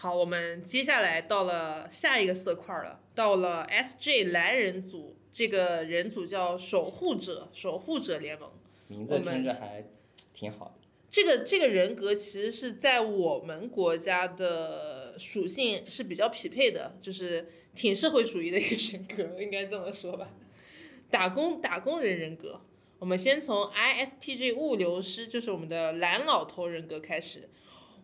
好，我们接下来到了下一个色块了，到了 SJ 蓝人组，这个人组叫守护者，守护者联盟。名字听着还挺好的。这个这个人格其实是在我们国家的属性是比较匹配的，就是挺社会主义的一个人格，应该这么说吧。打工打工人人格，我们先从 ISTJ 物流师，就是我们的蓝老头人格开始。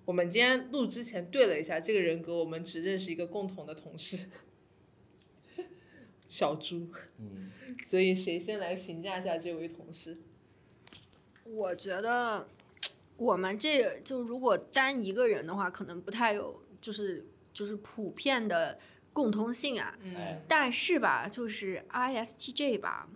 我们今天录之前对了一下，这个人格我们只认识一个共同的同事，小猪。嗯，所以谁先来评价一下这位同事？我觉得我们这就如果单一个人的话，可能不太有，就是就是普遍的共通性啊。嗯，但是吧，就是 ISTJ 吧，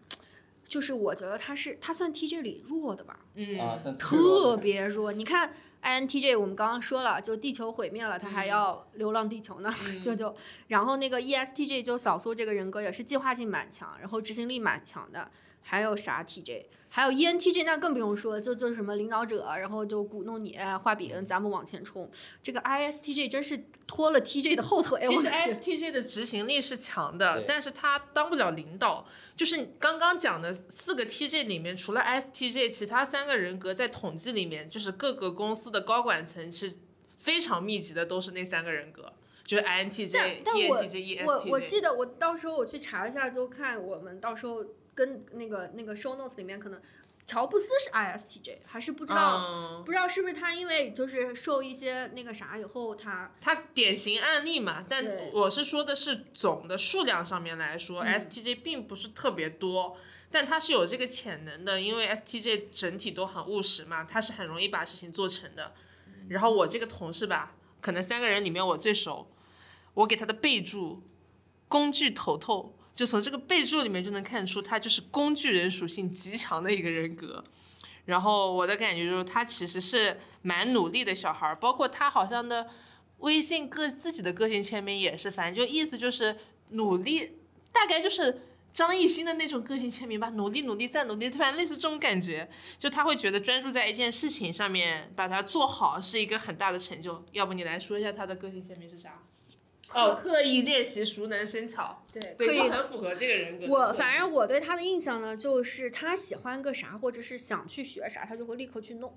就是我觉得他是他算 TJ 里弱的吧，嗯啊，算特别弱。你看 INTJ，我们刚刚说了，就地球毁灭了，他还嗯要流浪地球呢，就就。然后那个 E ESTJ 就扫苏这个人格也是计划性蛮强，然后执行力蛮强的。还有啥 TJ？还有 ENTJ，那更不用说，就就什么领导者，然后就鼓弄你哎画饼，咱们往前冲。这个 ISTJ 真是拖了 TJ 的后腿，其实我感觉 ISTJ 的执行力是强的，但是他当不了领导。就是刚刚讲的四个 TJ 里面，除了 ISTJ，其他三个人格在统计里面，就是各个公司的高管层是非常密集的，都是那三个人格，就是 INTJ、但但我 ENTJ、我我 ESTJ。记得我到时候我去查一下，就看我们到时候跟那个那个 show notes 里面可能乔布斯是 ISTJ，还是不知道、嗯，不知道是不是他因为就是受一些那个啥以后他他典型案例嘛，但我是说的是总的数量上面来说、嗯 s t j 并不是特别多，但他是有这个潜能的，因为 STJ 整体都很务实嘛，他是很容易把事情做成的。然后我这个同事吧，可能三个人里面我最熟，我给他的备注“工具头头”，就从这个备注里面就能看出他就是工具人属性极强的一个人格。然后我的感觉就是他其实是蛮努力的小孩儿，包括他好像的微信个自己的个性签名也是，反正就意思就是努力，大概就是张艺兴的那种个性签名吧，努力努力再努力，反正类似这种感觉，就他会觉得专注在一件事情上面把它做好是一个很大的成就。要不你来说一下他的个性签名是啥？哦，刻意练习，熟能生巧，对对，就很符合这个人格。我反正我对他的印象呢，就是他喜欢个啥，或者是想去学啥，他就会立刻去弄。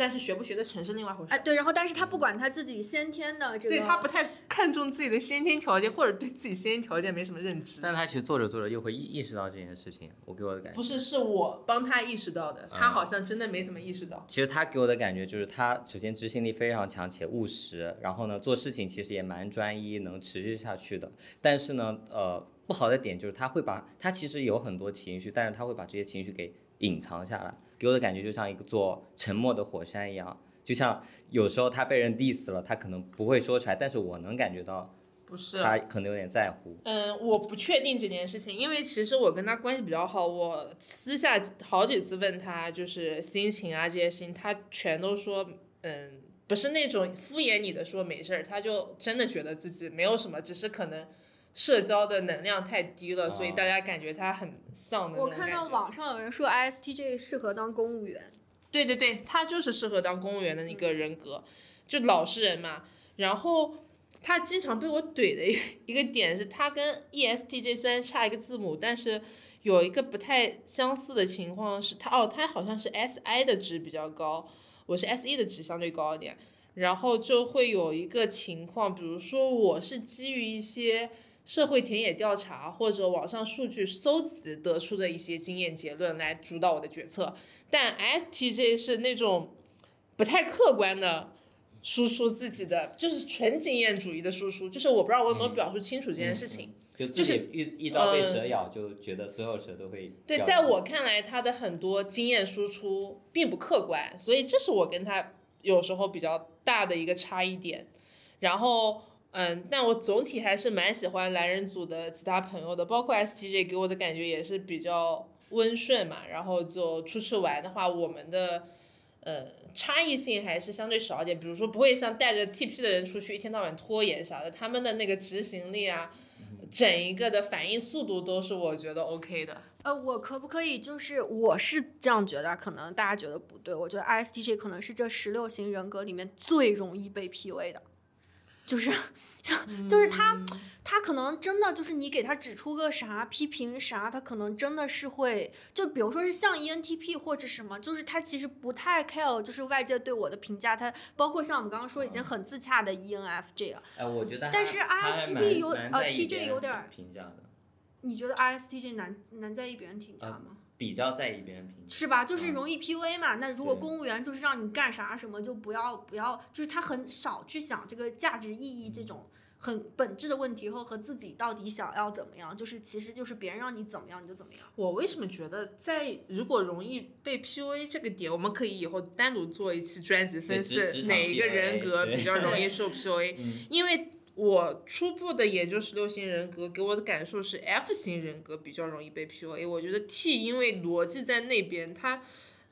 但是学不学得成是另外回事。哎，对，然后但是他不管他自己先天的这个，对他不太看重自己的先天条件，或者对自己先天条件没什么认知。但他其实做着做着又会意意识到这件事情，我给我的感觉不。是，是我帮他意识到的，他好像真的没怎么意识到。其实他给我的感觉就是，他首先执行力非常强且务实，然后呢做事情其实也蛮专一，能持续下去的。但是呢，呃，不好的点就是他会把他其实有很多情绪，但是他会把这些情绪给隐藏下来，给我的感觉就像一个座沉默的火山一样。就像有时候他被人 diss 了，他可能不会说出来，但是我能感觉到不是，他可能有点在乎。嗯，我不确定这件事情，因为其实我跟他关系比较好，我私下好几次问他就是心情啊这些事情，他全都说，嗯，不是那种敷衍你的说没事儿，他就真的觉得自己没有什么，只是可能社交的能量太低了，所以哦大家感觉他很丧的那我看到网上有人说 ISTJ 适合当公务员，对对对，他就是适合当公务员的一个人格，就老实人嘛。然后他经常被我怼的一个 一个点是，他跟 E ESTJ 虽然差一个字母，但是有一个不太相似的情况是他哦，他好像是 SI 的值比较高，我是 SE 的值相对高一点。然后就会有一个情况，比如说我是基于一些社会田野调查或者网上数据搜集得出的一些经验结论来主导我的决策，但 STJ 是那种不太客观的输出自己的，就是纯经验主义的输出，就是我不知道我有没有表述清楚这件事情。就是己遇遇到被蛇咬，就觉得所有蛇都会对，在我看来，他的很多经验输出并不客观，所以这是我跟他有时候比较大的一个差异点。然后，嗯，但我总体还是蛮喜欢蓝人组的其他朋友的，包括 STJ 给我的感觉也是比较温顺嘛。然后就出去玩的话，我们的呃差异性还是相对少一点，比如说不会像带着 TP 的人出去一天到晚拖延啥的，他们的那个执行力啊。整一个的反应速度都是我觉得 OK 的，呃，我可不可以就是我是这样觉得，可能大家觉得不对，我觉得 ISTJ 可能是这十六型人格里面最容易被 PUA 的。就是 就是他他可能真的就是你给他指出个啥批评啥，他可能真的是会就比如说是像 ENTP 或者什么，就是他其实不太 care 就是外界对我的评价，他包括像我们刚刚说已经很自洽的 E ENFJ 啊，哎，我觉得但是 ISTP 有呃 TJ 有点儿评价的，你觉得 ISTJ 难难在意别人评价呃吗？比较在意别人评价。是吧？就是嗯容易 PUA 嘛。那如果公务员就是让你干啥什么，就不要不要，就是他很少去想这个价值意义这种很本质的问题，后和自己到底想要怎么样，就是其实就是别人让你怎么样你就怎么样。我为什么觉得在如果容易被 PUA 这个点，我们可以以后单独做一期专辑分析哪一个人格比较容易受 PUA，嗯因为我初步的研究十六型人格给我的感受是 F 型人格比较容易被 PUA，我觉得 T 因为逻辑在那边，他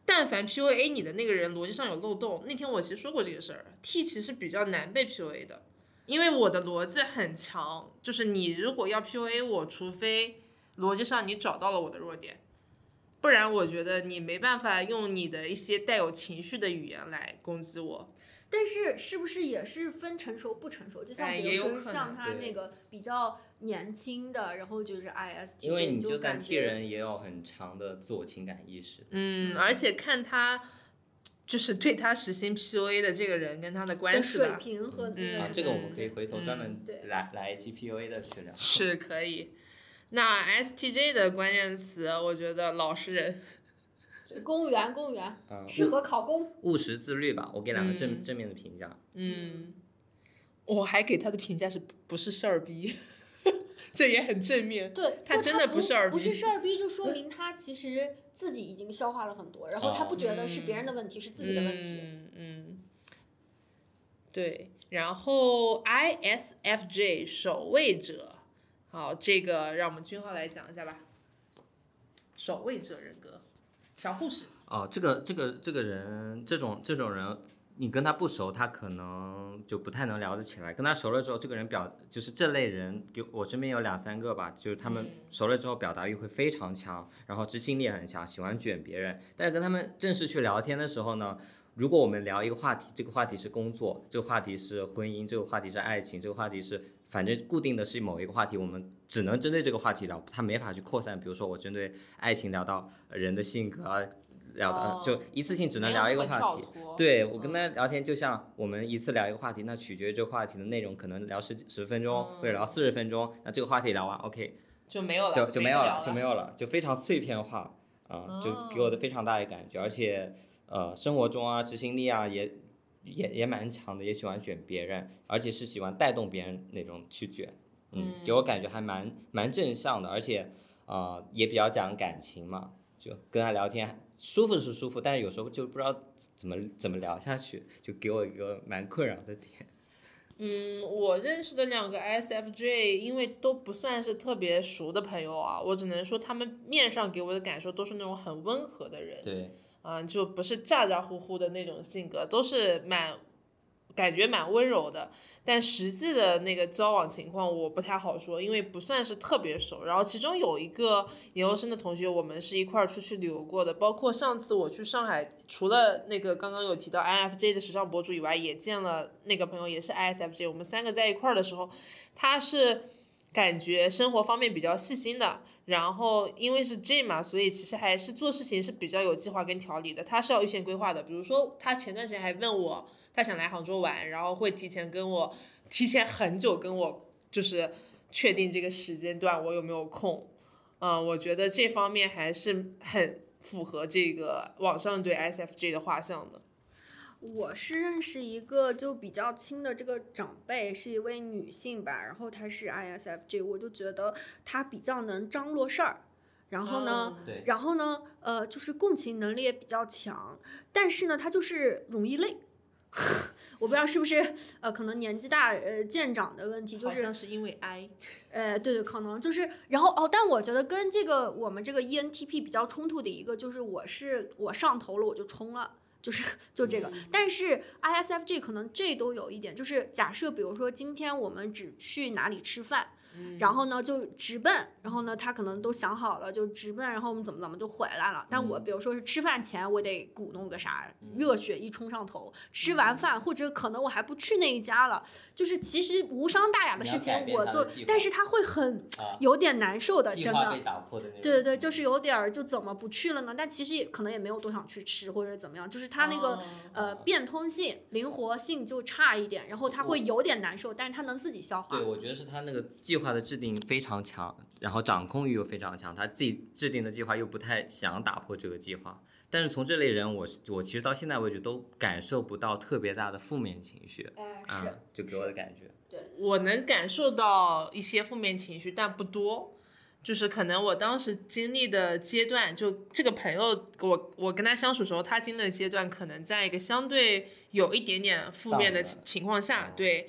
但凡 PUA 你的那个人逻辑上有漏洞，那天我其实说过这个事儿，T 其实比较难被 PUA 的。因为我的逻辑很强，就是你如果要 PUA 我，除非逻辑上你找到了我的弱点，不然我觉得你没办法用你的一些带有情绪的语言来攻击我。但是是不是也是分成熟不成熟？就像哎比如说也有像他那个比较年轻的，然后就是 ISTJ，因为你就就算感 T 觉人也有很强的自我情感意识，嗯，而且看他就是对他实行 PUA 的这个人跟他的关的水系吧，平和那个嗯啊，这个我们可以回头专门对来来一期 PUA 的去聊。是可以。那 STJ 的关键词，我觉得老实人，公务员，公务员嗯，适合考公。务实自律吧，我给两个正、嗯正面的评价。嗯，我还给他的评价是不不是事儿逼，这也很正面。对，他真的不不是二不是事儿逼，就说明他其实自己已经消化了很多，然后他不觉得是别人的问题，是自己的问题。嗯嗯，对。然后 ISFJ 守卫者，好，这个让我们君浩来讲一下吧。守卫者人格，小护士。哦，这个这个这个人，这种这种人，你跟他不熟，他可能就不太能聊得起来。跟他熟了之后，这个人表就是这类人，给我身边有两三个吧，就是他们熟了之后表达欲会非常强，然后执行力也很强，喜欢卷别人。但是跟他们正式去聊天的时候呢，如果我们聊一个话题，这个话题是工作，这个话题是婚姻，这个话题是爱情，这个话题是反正固定的是某一个话题，我们只能针对这个话题聊，他没法去扩散。比如说我针对爱情聊到呃人的性格啊，聊到、哦就一次性只能聊一个话题。对我跟他聊天，就像我们一次聊一个话题，那取决于这个话题的内容，可能聊十十分钟、或者聊四十分钟，那这个话题聊完，OK 就没有了，就就没有了，就没有。有了，就非常碎片化啊、就给我的非常大的感觉，而且呃生活中啊执行力啊也也也蛮强的，也喜欢卷别人，而且是喜欢带动别人那种去卷，嗯，给我感觉还蛮蛮正向的，而且呃也比较讲感情嘛，就跟他聊天舒服是舒服，但是有时候就不知道怎么怎么聊下去，就给我一个蛮困扰的点。嗯，我认识的两个 ISFJ，因为都不算是特别熟的朋友啊，我只能说他们面上给我的感受都是那种很温和的人，对，啊，就不是咋咋呼呼的那种性格，都是蛮感觉蛮温柔的。但实际的那个交往情况我不太好说，因为不算是特别熟。然后其中有一个研究生的同学，我们是一块儿出去旅游过的，包括上次我去上海，除了那个刚刚有提到 INFJ 的时尚博主以外，也见了那个朋友，也是 ISFJ。我们三个在一块儿的时候，他是感觉生活方面比较细心的。然后因为是 J 嘛，所以其实还是做事情是比较有计划跟条理的。他是要预先规划的，比如说他前段时间还问我，他想来杭州玩，然后会提前跟我，提前很久跟我就是确定这个时间段我有没有空。嗯，我觉得这方面还是很符合这个网上对 ISFJ 的画像的。我是认识一个就比较亲的这个长辈，是一位女性吧，然后她是 ISFJ，我就觉得她比较能张罗事儿，然后呢，然后呢，呃，就是共情能力也比较强，但是呢，她就是容易累。我不知道是不是呃，可能年纪大呃渐长的问题，就是好像是因为 I，呃，对对，可能就是，然后哦，但我觉得跟这个我们这个 E ENTP 比较冲突的一个就是，我是我上头了我就冲了，就是就这个。但是 ISFJ 可能这都有一点，就是假设比如说今天我们只去哪里吃饭，然后呢就直奔，然后呢他可能都想好了就直奔，然后我们怎么怎么就回来了。但我比如说是吃饭前我得鼓弄个啥，热血一冲上头，吃完饭或者可能我还不去那一家了，就是其实无伤大雅的事情我做但是他会很啊，有点难受的，真的。对对对，就是有点儿就怎么不去了呢？但其实也可能也没有多想去吃或者怎么样，就是他那个、哦呃变通性、灵活性就差一点，然后他会有点难受，但是他能自己消化对，。我觉得是他那个计划的制定非常强，然后掌控欲又非常强，他自己制定的计划又不太想打破这个计划。但是从这类人，我是我其实到现在为止都感受不到特别大的负面情绪，哎，啊、是，就给我的感觉。对我能感受到一些负面情绪，但不多。就是可能我当时经历的阶段，就这个朋友，我我跟他相处的时候，他经历的阶段，可能在一个相对有一点点负面的情情况下哦，对，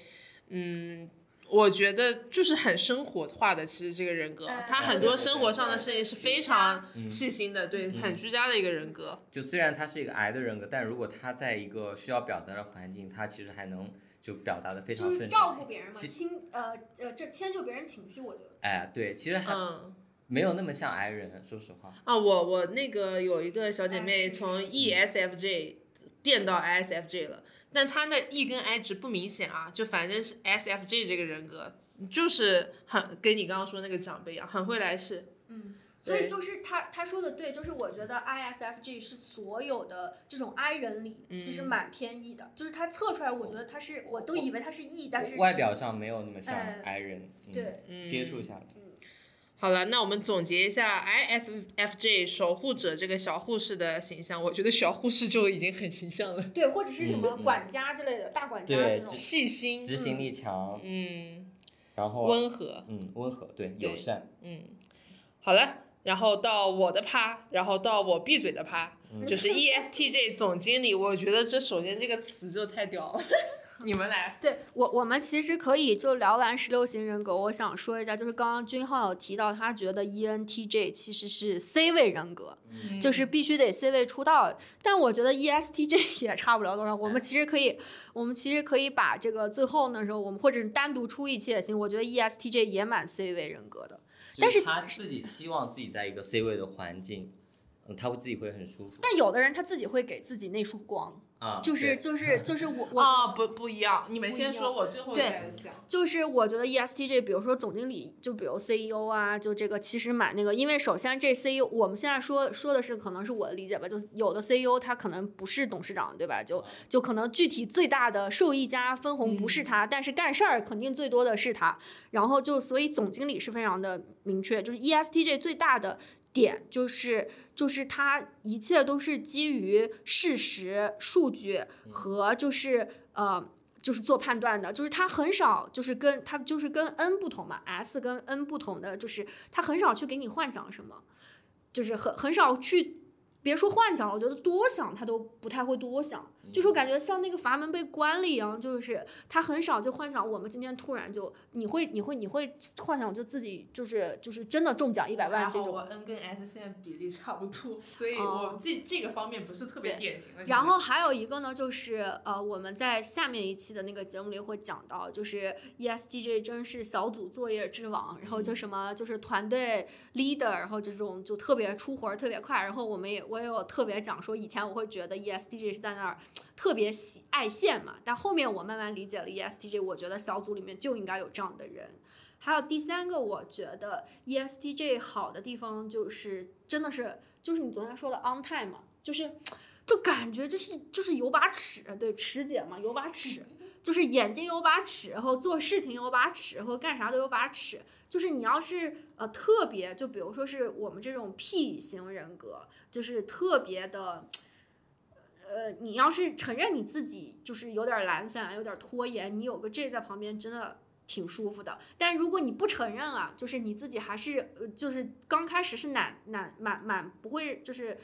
嗯，我觉得就是很生活化的，其实这个人格哎，他很多生活上的事情是非常嗯细心的，对，嗯很居家的一个人格。就虽然他是一个癌的人格，但如果他在一个需要表达的环境，他其实还能就表达的非常就是顺畅。照顾别人嘛，其亲呃呃这迁就别人情绪，我觉得。哎，对，其实还嗯，没有那么像癌人，说实话。啊，我我那个有一个小姐妹从 E ESFJ 变到 ISFJ 了，但他那 E 跟 I 值不明显啊，就反正是 S F G 这个人格，就是很跟你刚刚说那个长辈一样，很会来事。嗯，所以就是他他说的对，就是我觉得 I S F G 是所有的这种 I 人里其实嗯蛮偏 E 的，就是他测出来，我觉得他是我都以为他是 E，但是外表上没有那么像哎癌人，嗯、对，嗯，接触下来。好了，那我们总结一下 ISFJ 守护者这个小护士的形象，我觉得小护士就已经很形象了，对，或者是什么管家之类的，大管家对这种。细心，执行力强，嗯，然后温和，嗯温和，对对友善，嗯，好了，然后到我的趴，然后到我闭嘴的趴，嗯。就是 E ESTJ 总经理，我觉得这首先这个词就太屌了，你们来，对我，我们其实可以就聊完十六型人格，我想说一下，就是刚刚君浩有提到，他觉得 E ENTJ 其实是 C 位人格，嗯就是必须得 C 位出道。但我觉得 E ESTJ 也差不了多少。我们其实可以，我们其实可以把这个最后那时候，我们或者是单独出一期也行。我觉得 E ESTJ 也蛮 C 位人格的。就但是他自己希望自己在一个 C 位的环境，嗯，他会自己会很舒服但有的人他自己会给自己那束光，啊，就是就是 就是我我啊，不不一样，你们先说，我最后对再讲。就是我觉得 E ESTJ，比如说总经理，就比如 CEO 啊，就这个其实蛮那个，因为首先这 CEO 我们现在说说的是可能是我的理解吧，就有的 CEO 他可能不是董事长，对吧？就就可能具体最大的受益家分红不是他，但是干事儿肯定最多的是他。然后就所以总经理是非常的明确，就是 E ESTJ 最大的。点就是就是他一切都是基于事实、数据和就是呃就是做判断的，就是他很少就是跟他就是跟 N 不同嘛，S 跟 N 不同的就是他很少去给你幻想什么，就是很很少去。别说幻想了，我觉得多想他都不太会多想，就是我感觉像那个阀门被关了一样，就是他很少就幻想我们今天突然就你会你会你会幻想就自己就是就是真的中奖一百万这种我 N 跟 S 现在比例差不多，所以哦我这这个方面不是特别典型的。然后还有一个呢，就是呃，我们在下面一期的那个节目里会讲到，就是 E ESTJ 真是小组作业之王，然后就什么就是团队 leader，然后这种就特别出活儿特别快，然后我们也我也有特别讲说，以前我会觉得 E ESTJ 是在那儿特别喜爱现嘛，但后面我慢慢理解了 E ESTJ，我觉得小组里面就应该有这样的人。还有第三个，我觉得 E ESTJ 好的地方就是真的是就是你昨天说的 on time 嘛，就是就感觉就是就是有把尺，对尺姐嘛，有把尺，就是眼睛有把尺，然后做事情有把尺，然后干啥都有把尺。就是你要是呃特别，就比如说是我们这种 P 型人格，就是特别的。呃，你要是承认你自己就是有点懒散，有点拖延，你有个 J 在旁边，真的挺舒服的。但如果你不承认啊，就是你自己还是呃，就是刚开始是懒懒满满不会，就是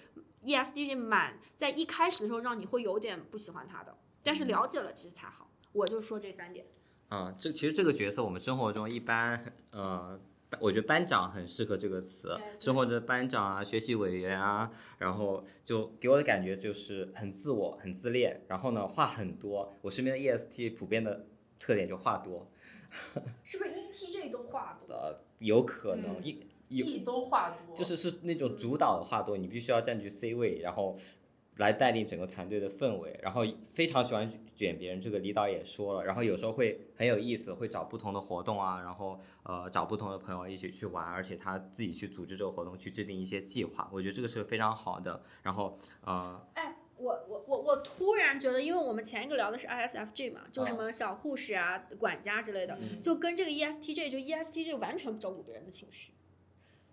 ESTJ 蛮在一开始的时候让你会有点不喜欢他的，但是了解了其实才好。我就说这三点。啊，这其实这个角色我们生活中一般，呃，我觉得班长很适合这个词生活中的班长啊、学习委员啊，然后就给我的感觉就是很自我、很自恋，然后呢话很多。我身边的 EST 普遍的特点就话多，是不是 ETJ 都话多？呃，有可能嗯一有 E 都话多，就是是那种主导的话多，你必须要占据 C 位，然后来带领整个团队的氛围，然后非常喜欢卷别人，这个李导也说了，然后有时候会很有意思，会找不同的活动啊，然后呃找不同的朋友一起去玩，而且他自己去组织这个活动，去制定一些计划，我觉得这个是非常好的。然后呃，哎，我我我我突然觉得，因为我们前一个聊的是 ISFJ 嘛，就什啊么小护士啊、管家之类的，嗯就跟这个 E ESTJ，就 ESTJ 完全不照顾别人的情绪，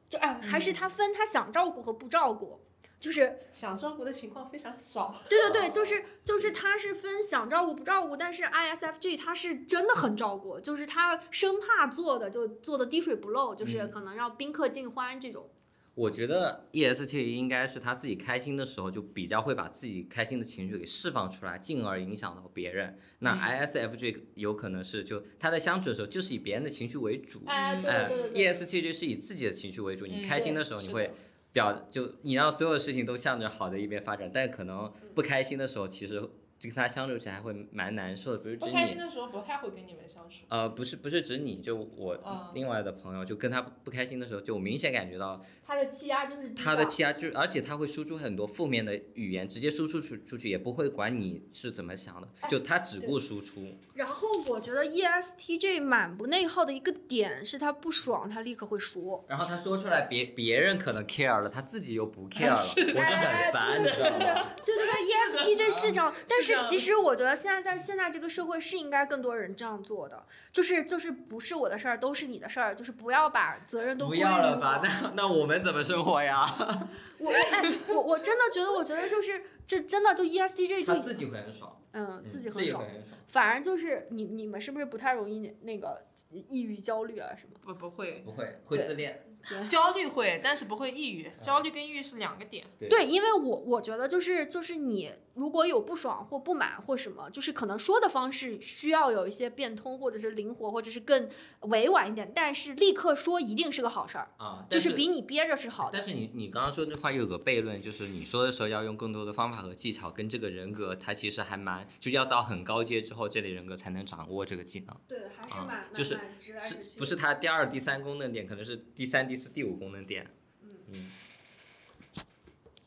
就哎，还是他分他想照顾和不照顾，就是想照顾的情况非常少。对对对，就是就是他是分想照顾不照顾，但是 ISFJ 他是真的很照顾，就是他生怕做的就做的滴水不漏，就是嗯可能让宾客尽欢这种。我觉得 EST 应该是他自己开心的时候，就比较会把自己开心的情绪给释放出来，进而影响到别人。那 ISFJ 有可能是就他在相处的时候，就是以别人的情绪为主。哎，对哎对对对对，，ESTJ 是以自己的情绪为主。你嗯开心的时候，你会表就你让所有事情都向着好的一边发展，但可能不开心的时候，其实跟他相处起来会蛮难受的。不是指你，不开心的时候不太会跟你们相处。呃，不是不是指你，就我嗯另外的朋友，就跟他不开心的时候，就明显感觉到他的气压就是他的气压就是，而且他会输出很多负面的语言，直接输出出出去，也不会管你是怎么想的，就他只顾输出。然后我觉得 E ESTJ 满不内耗的一个点是他不爽，他立刻会说。然后他说出来别，别人可能 care 了，他自己又不 care 了，我就哎很烦，你知道吗？对对对对，ESTJ 是这样，但是是其实我觉得现在在现在这个社会是应该更多人这样做的，就是就是不是我的事儿都是你的事儿，就是不要把责任都不归于要了吧，我。那那我们怎么生活呀？我我哎，我我真的觉得，我觉得就是这真的就 E ESTJ 就自己会很爽，嗯自己自很爽己会，很爽，反而就是你你们是不是不太容易那那个抑郁焦虑啊什么？不不会，不会会自恋。焦虑会，但是不会抑郁。焦虑跟抑郁是两个点。对对，因为我我觉得就是就是你如果有不爽或不满或什么，就是可能说的方式需要有一些变通，或者是灵活，或者是更委婉一点，但是立刻说一定是个好事儿，啊，就是比你憋着是好的。但是你你刚刚说这话又有个悖论，就是你说的时候要用更多的方法和技巧，跟这个人格他其实还蛮，就要到很高阶之后，这类人格才能掌握这个技能。对，还是啊蛮就是蛮蛮直来是直去。不是他第二、第三功能点，可能是第三、第四、第五功能点。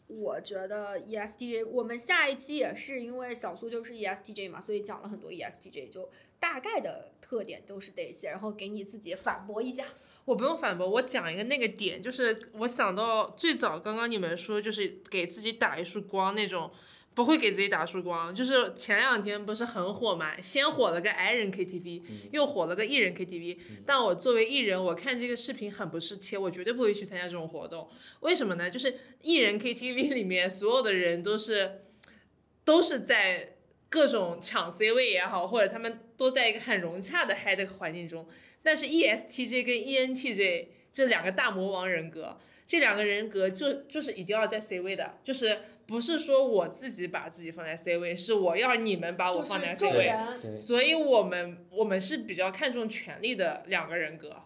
我觉得 E S T J，我们下一期也是因为小苏就是 E S T J 嘛，所以讲了很多 ESTJ，就大概的特点都是这些，然后给你自己反驳一下。我不用反驳，我讲一个那个点，就是我想到最早刚刚你们说，就是给自己打一束光那种，不会给自己打输光。就是前两天不是很火嘛，先火了个 I 人 KTV，、又火了个艺人 KTV、但我作为艺人，我看这个视频很不是切，我绝对不会去参加这种活动。为什么呢？就是艺人 KTV 里面所有的人都是都是在各种抢 C 位也好，或者他们都在一个很融洽的嗨的环境中。但是 E ESTJ 跟 ENTJ 这两个大魔王人格，这两个人格就就是一定要在 C 位的，就是不是说我自己把自己放在 C 位，是我要你们把我放在 C 位。所以我们我们是比较看重权力的两个人格，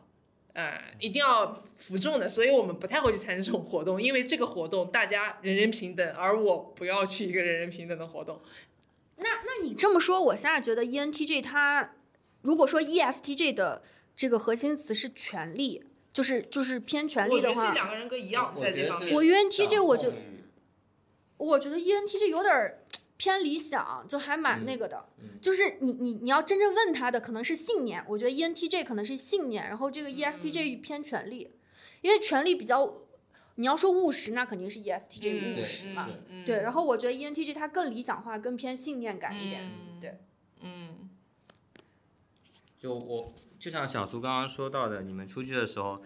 啊、一定要服众的，所以我们不太会去参加这种活动，因为这个活动大家人人平等，而我不要去一个人人平等的活动。那那你这么说，我现在觉得 E ENTJ 它，如果说 E ESTJ 的这个核心词是权力，就是就是偏权力的话，觉得这两个人格一样，我觉得是在这方面。我 ENTJ 掌我就我觉得 E ENTJ 有点偏理想，就还蛮那个的。就是你你你要真正问他的可能是信念，我觉得 E ENTJ 可能是信念，然后这个 E ESTJ 偏权力，因为权力比较，你要说务实，那肯定是 E ESTJ 嗯务实嘛。嗯对，然后我觉得 E ENTJ 它更理想化，更偏信念感一点。嗯对，嗯，就我就像小苏刚刚说到的，你们出去的时候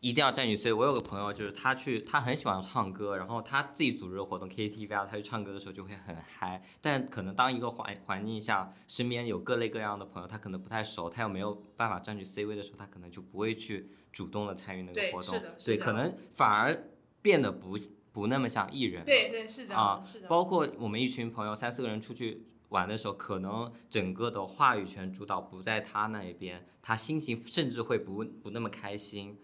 一定要占据 C 位。我有个朋友，就是他去，他很喜欢唱歌，然后他自己组织的活动 KTV 啊，他去唱歌的时候就会很嗨。但可能当一个环环境下，身边有各类各样的朋友，他可能不太熟，他又没有办法占据 C 位的时候，他可能就不会去主动的参与那个活动是的。是对，可能反而变得不不那么像艺人。对对是这样啊，是的。包括我们一群朋友三四个人出去玩的时候，可能整个的话语权主导不在他那一边，他心情甚至会不不那么开心。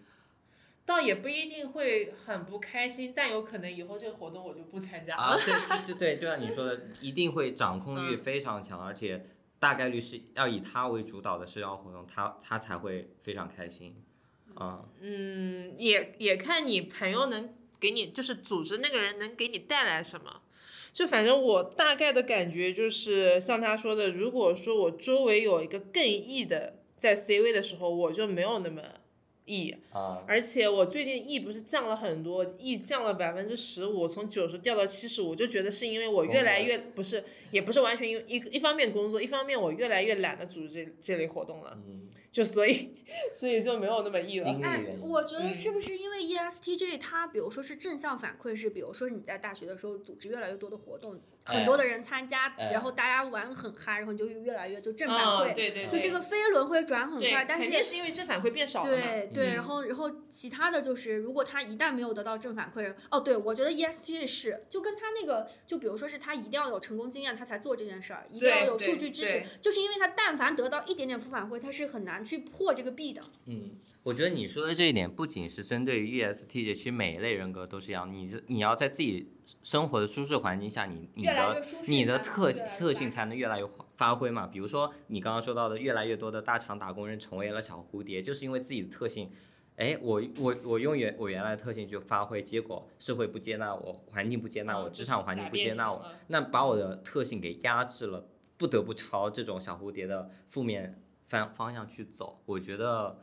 倒也不一定会很不开心，但有可能以后这个活动我就不参加了。啊，对 对对对，就像你说的，一定会掌控欲嗯非常强，而且大概率是要以他为主导的社交活动，他他才会非常开心。啊、嗯，也也看你朋友能给你，就是组织那个人能给你带来什么。就反正我大概的感觉就是，像他说的，如果说我周围有一个更 E 的在 C 位的时候，我就没有那么 E。啊，而且我最近 E 不是降了很多，E 降了百分之十五，从九十掉到七十五，就觉得是因为我越来越不是，也不是完全因为一一方面工作，一方面我越来越懒得组织这这类活动了，嗯，就所以所以就没有那么 E 了。哎我觉得嗯。是不是因为 E ESTJ 它，比如说是正向反馈，是比如说你在大学的时候组织越来越多的活动，很多的人参加，哎然后大家玩得很嗨，然后你就越来越就正反嗯，馈，对对对，就这个飞轮会转很快，但是肯定是因为正反馈变少了。对对，嗯然后然后其他的就是，如果他一旦没有得到正反馈，哦，对我觉得 ESTJ 是就跟他那个，就比如说是他一定要有成功经验，他才做这件事儿，一定要有数据支持，就是因为他但凡得到一点点负反馈，他是很难去破这个壁的。嗯，我觉得你说的这一点不仅是针对于 ESTJ，其实每一类人格都是一样。你的你要在自己生活的舒适环境下，你你的你的特特性才能越来越发挥嘛。比如说你刚刚说到的，越来越多的大厂打工人成为了小蝴蝶，就是因为自己的特性。哎，我我我用原我原来的特性去发挥，结果社会不接纳我，环境不接纳我，嗯职场环境不接纳我，那把我的特性给压制了，不得不朝这种小蝴蝶的负面方方向去走。我觉得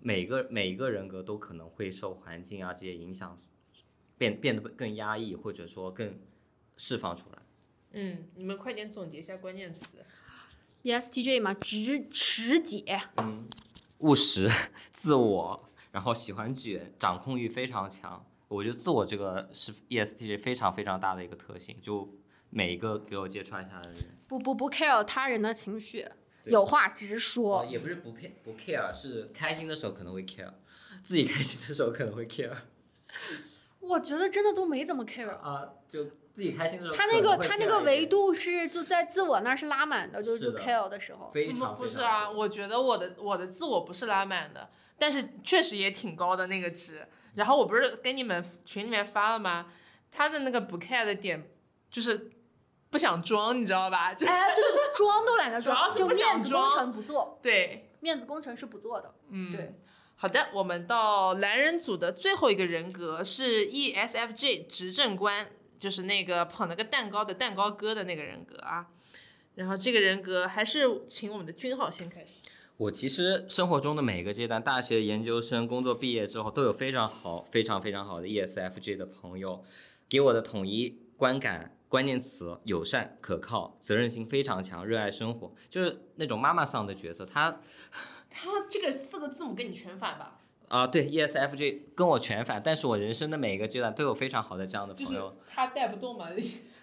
每个每一个人格都可能会受环境啊这些影响，变变得更压抑，或者说更释放出来。嗯，你们快点总结一下关键词。ESTJ 嘛，直持解，嗯，务实、自我，然后喜欢卷，掌控欲非常强。我觉得自我这个是 E ESTJ 非常非常大的一个特性，就每一个给我揭穿一下的人。不不不 care 他人的情绪，对有话直哦，说。也不是不 care 不 care，是开心的时候可能会 care，自己开心的时候可能会 care 我觉得真的都没怎么 care。啊，就自己开心的时候他那个他那个维度是就在自我那是拉满的，就是就 care 的时候。非常不不是啊，我觉得我的我的自我不是拉满的，但是确实也挺高的那个值。然后我不是给你们群里面发了吗？他的那个不 care 的点就是不想装，你知道吧？就 哎，对对对，装都懒得装，就主要是不想面子工程不做，对，面子工程是不做的。嗯，对。好的，我们到蓝人组的最后一个人格是 E ESFJ 执政官，就是那个捧了个蛋糕的蛋糕哥的那个人格啊。然后这个人格还是请我们的君浩先开始。我其实生活中的每个阶段，大学、研究生、工作毕业之后，都有非常好、非常非常好的 E ESFJ 的朋友，给我的统一观感。关键词：友善、可靠、责任心非常强、热爱生活，就是那种妈妈桑的角色。他他 这个四个字母跟你全反吧？啊、对 ESFJ 跟我全反，但是我人生的每一个阶段都有非常好的这样的朋友。他带不动嘛。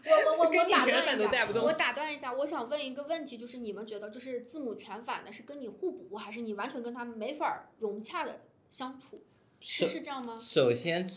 我我我跟你全我打断一下反都带不，动我打断一下，我想问一个问题，就是你们觉得就是字母全反的是跟你互补，还是你完全跟他们没法融洽的相处？是是是这样吗？首先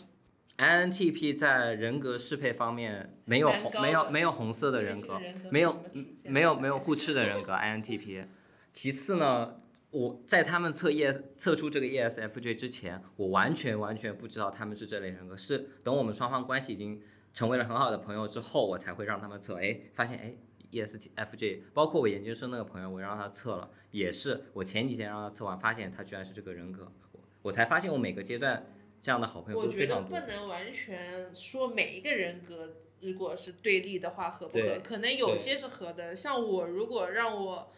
，INTP 在人格适配方面没有红，没有没有红色的人格人格，没有没有没有互斥的人格 INTP。其次呢，我在他们测 ES 测出这个 E ESFJ 之前，我完全完全不知道他们是这类人格，是等我们双方关系已经成为了很好的朋友之后，我才会让他们测，哎，发现哎。ESFJ，包括我研究生那个朋友，我让他测了，也是我前几天让他测完，发现他居然是这个人格，我我才发现我每个阶段这样的好朋友我觉得不。能完全说每一个人格，如果是对立的话合不合，可能有些是合的。像我如果让我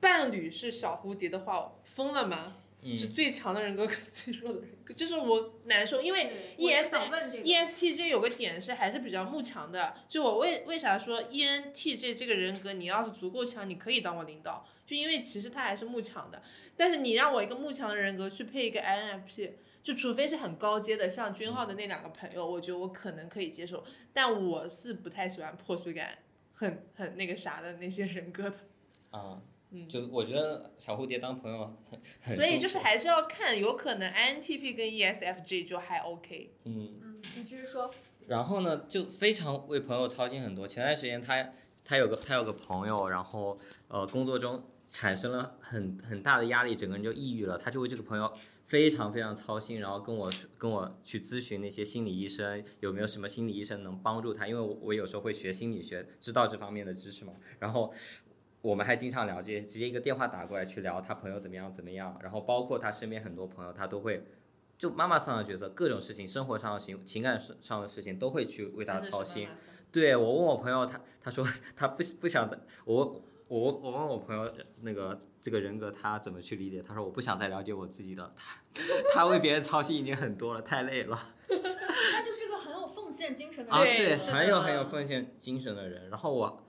伴侣是小蝴蝶的话，疯了吗？嗯是最强的人格跟最弱的人格，就是我难受，因为 ES 这个 E ESTJ 有个点是还是比较慕强的，就我为为啥说 E ENTJ 这个人格，你要是足够强，你可以当我领导，就因为其实他还是慕强的。但是你让我一个慕强的人格去配一个 INFP，就除非是很高阶的，像君浩的那两个朋友，我觉得我可能可以接受，但我是不太喜欢破碎感很很那个啥的那些人格的。啊，嗯就我觉得小蝴蝶当朋友很，很所以就是还是要看，有可能 INTP 跟 E ESFJ 就还 OK。嗯，嗯，你继续说。然后呢，就非常为朋友操心很多。前段时间他他有个他有个朋友，然后呃工作中产生了很很大的压力，整个人就抑郁了。他就为这个朋友非常非常操心，然后跟我说跟我去咨询那些心理医生有没有什么心理医生能帮助他，因为我我有时候会学心理学，知道这方面的知识嘛。然后我们还经常聊这些，直接一个电话打过来去聊他朋友怎么样怎么样，然后包括他身边很多朋友，他都会就妈妈上的角色，各种事情，生活上的情情感上上的事情都会去为他操心对我问我朋友，他他说他不不想再我我我问我朋友那个这个人格他怎么去理解，他说我不想再了解我自己了，他他为别人操心已经很多了，太累了。他就是个很有奉献精神的啊，人。对，很有很有奉献精神的人。然后我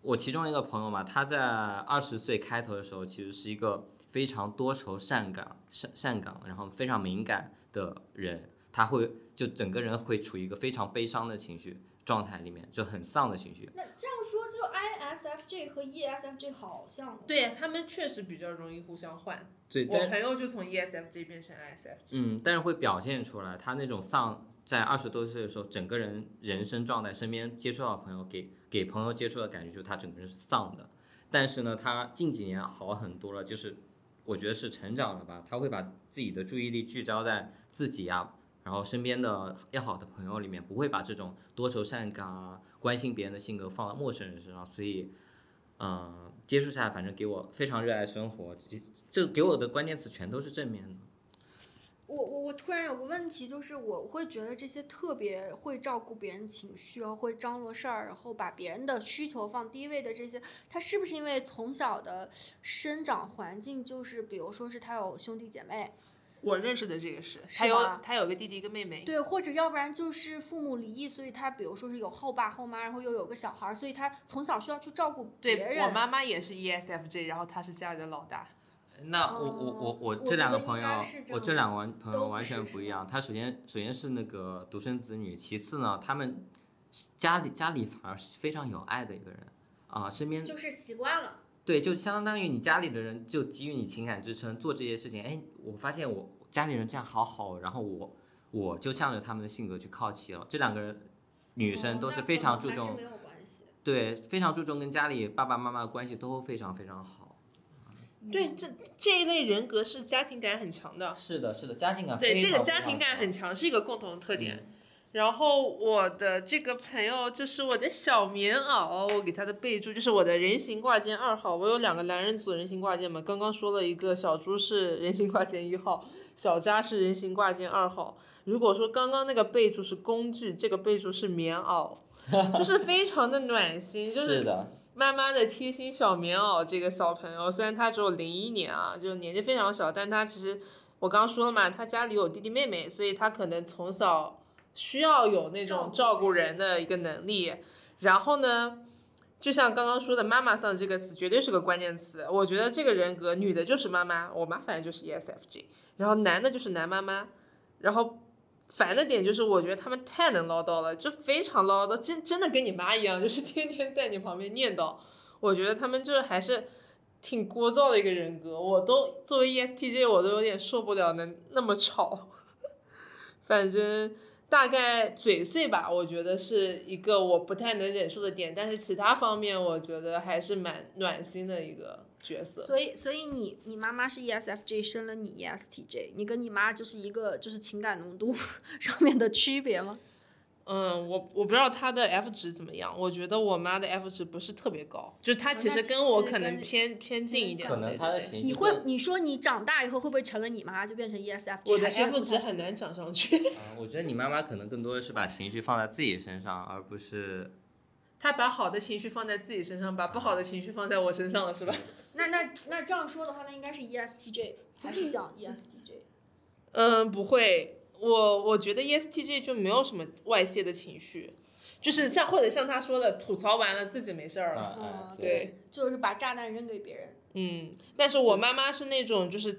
我其中一个朋友嘛，他在二十岁开头的时候，其实是一个非常多愁善感、善善感，然后非常敏感的人。他会就整个人会处于一个非常悲伤的情绪状态里面，就很丧的情绪。那这样说，就 ISFJ 和 E ESFJ 好像。对他们确实比较容易互相换。对，我朋友就从 E ESFJ 变成 ISFJ。嗯，但是会表现出来，他那种丧，在二十多岁的时候，整个人人生状态，身边接触到的朋友给给朋友接触的感觉，就是他整个人是丧的。但是呢，他近几年好很多了，就是我觉得是成长了吧，他会把自己的注意力聚焦在自己呀、然后身边的要好的朋友里面，不会把这种多愁善感啊、关心别人的性格放到陌生人身上，所以，嗯、接触下来，反正给我非常热爱生活，这这给我的关键词全都是正面的。我我我突然有个问题，就是我会觉得这些特别会照顾别人情绪，然后会张罗事儿，然后把别人的需求放第一位的这些，他是不是因为从小的生长环境就是，比如说是他有兄弟姐妹，我认识的这个是，是他有他有个弟弟一个妹妹。对，或者要不然就是父母离异，所以他比如说是有后爸后妈，然后又有个小孩，所以他从小需要去照顾别对人。我妈妈也是 E ESFJ，然后她是家里的老大。那我我我哦我我这两个朋友我这两个完朋友完全不一样。他首先首先是那个独生子女，其次呢，他们家里家里反而是非常有爱的一个人啊、身边就是习惯了。对，就相当于你家里的人就给予你情感支撑，做这些事情。哎，我发现我家里人这样好好，然后我我就向着他们的性格去靠齐了。这两个人女生都是非常注重没有关系。对，非常注重跟家里爸爸妈妈的关系都非常非常好。对，这这一类人格是家庭感很强的。是的，是的，家庭感对，这个家庭感很强，是一个共同特点。然后我的这个朋友就是我的小棉袄，我给他的备注就是我的人形挂件二号。我有两个男人组的人形挂件嘛，刚刚说了一个小猪是人形挂件一号，小扎是人形挂件二号。如果说刚刚那个备注是工具，这个备注是棉袄，就是非常的暖心，就是的，妈妈的贴心小棉袄，这个小朋友虽然他只有零一年啊，就年纪非常小，但他其实我刚刚说了嘛，他家里有弟弟妹妹，所以他可能从小需要有那种照顾人的一个能力。然后呢，就像刚刚说的“妈妈桑”这个词，绝对是个关键词。我觉得这个人格，女的就是妈妈，我妈反正就是 E ESFJ，然后男的就是男妈妈，然后。烦的点就是，我觉得他们太能唠叨了，就非常唠叨，真真的跟你妈一样，就是天天在你旁边念叨。我觉得他们就是还是挺聒噪的一个人格，我都作为 E ESTJ 我都有点受不了能那么吵。反正大概嘴碎吧，我觉得是一个我不太能忍受的点，但是其他方面我觉得还是蛮暖心的一个角色。所以，所以你你妈妈是 E S F J 生了你 ESTJ，你跟你妈就是一个就是情感浓度 上面的区别吗？嗯，我我不知道他的 F 值怎么样，我觉得我妈的 F 值不是特别高，就是她其实跟我可能偏偏近一点。可能他的情绪你会你说你长大以后会不会成了你妈就变成 E ESFJ？我的 F 值很难涨上去。啊，我觉得你妈妈可能更多的是把情绪放在自己身上，而不是他把好的情绪放在自己身上，把不好的情绪放在我身上了，是吧？那那那这样说的话，那应该是 E ESTJ 还是像 E ESTJ？嗯，不会，我我觉得 E ESTJ 就没有什么外泄的情绪，就是像或者像他说的，吐槽完了自己没事儿了。对，就是把炸弹扔给别人。嗯，但是我妈妈是那种，就是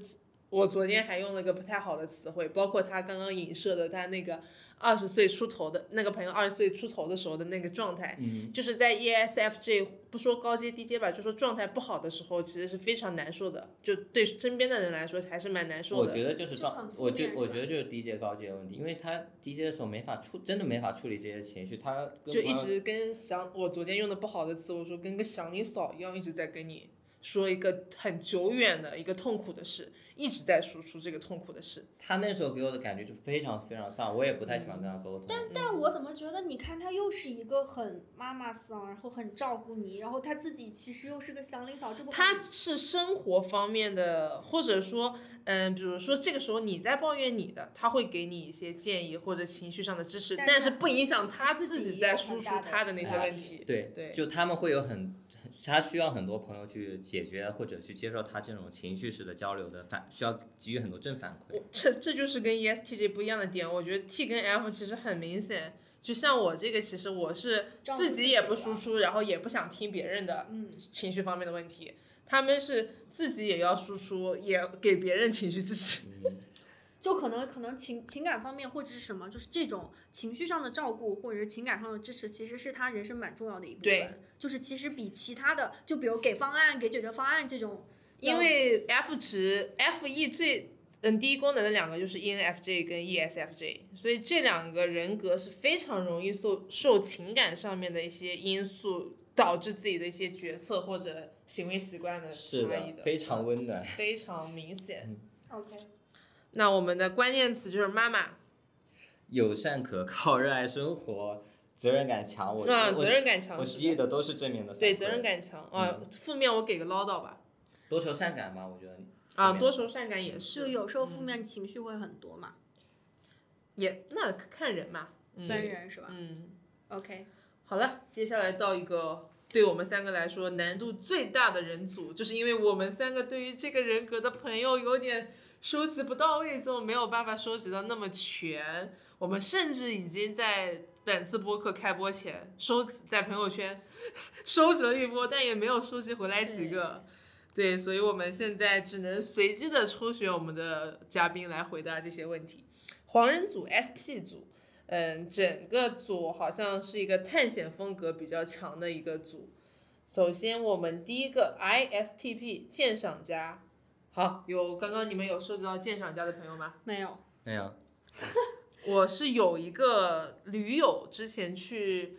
我昨天还用了一个不太好的词汇，包括她刚刚影射的她那个二十岁出头的那个朋友，二十岁出头的时候的那个状态，嗯，就是在 E ESFJ 不说高阶低阶吧，就说状态不好的时候，其实是非常难受的，就对身边的人来说还是蛮难受的。我觉得就是状我觉面是吧我觉得就是低阶高阶的问题，因为他低阶的时候没法处，真的没法处理这些情绪，他就一直跟想，我昨天用的不好的词，我说跟个祥林嫂一样，一直在跟你说一个很久远的一个痛苦的事，一直在输出这个痛苦的事。他那时候给我的感觉就非常非常丧，我也不太喜欢跟他沟通。但但我怎么觉得，你看他又是一个很妈妈桑，然后很照顾你，然后他自己其实又是个祥林嫂，这不很他是生活方面的，或者说，嗯，比如说这个时候你在抱怨你的，他会给你一些建议或者情绪上的支持，但但是不影响他自己在输出他的那些问题。对对就他们会有很，他需要很多朋友去解决或者去接受他这种情绪式的交流的反，需要给予很多正反馈。这这就是跟 E ESTJ 不一样的点，我觉得 T 跟 F 其实很明显。就像我这个，其实我是自自己也不输出，然后也不想听别人的嗯，情绪方面的问题。他们是自己也要输出，也给别人情绪支持。就可能可能情情感方面或者是什么，就是这种情绪上的照顾或者是情感上的支持，其实是他人生蛮重要的一部对分。就是其实比其他的，就比如给方案、给解决方案这种，因为 F 值 F E 最嗯第一功能的两个就是 E ENFJ 跟 ESFJ，所以这两个人格是非常容易受受情感上面的一些因素导致自己的一些决策或者行为习惯的是差异的，非常温暖。非常明显。OK，那我们的关键词就是妈妈，友善可靠，热爱生活，责任感强。我啊，责任感强我是给予的都是正面的。对责任感强啊，负面我给个唠叨吧，多愁善感吧，我觉得。啊，多愁善感也，就是有时候负面情绪会很多嘛，也那看人嘛，嗯分人是吧嗯。？OK，好了，接下来到一个对我们三个来说难度最大的人组，就是因为我们三个对于这个人格的朋友有点收集不到位，就没有办法收集到那么全。我们甚至已经在本次播客开播前收集在朋友圈 收集了一波，但也没有收集回来几个。对，所以我们现在只能随机的抽选我们的嘉宾来回答这些问题。黄人组、SP 组，嗯，整个组好像是一个探险风格比较强的一个组。首先，我们第一个 ISTP 鉴赏家，好，有刚刚你们有涉及到鉴赏家的朋友吗？没有，没有。我是有一个驴友，之前去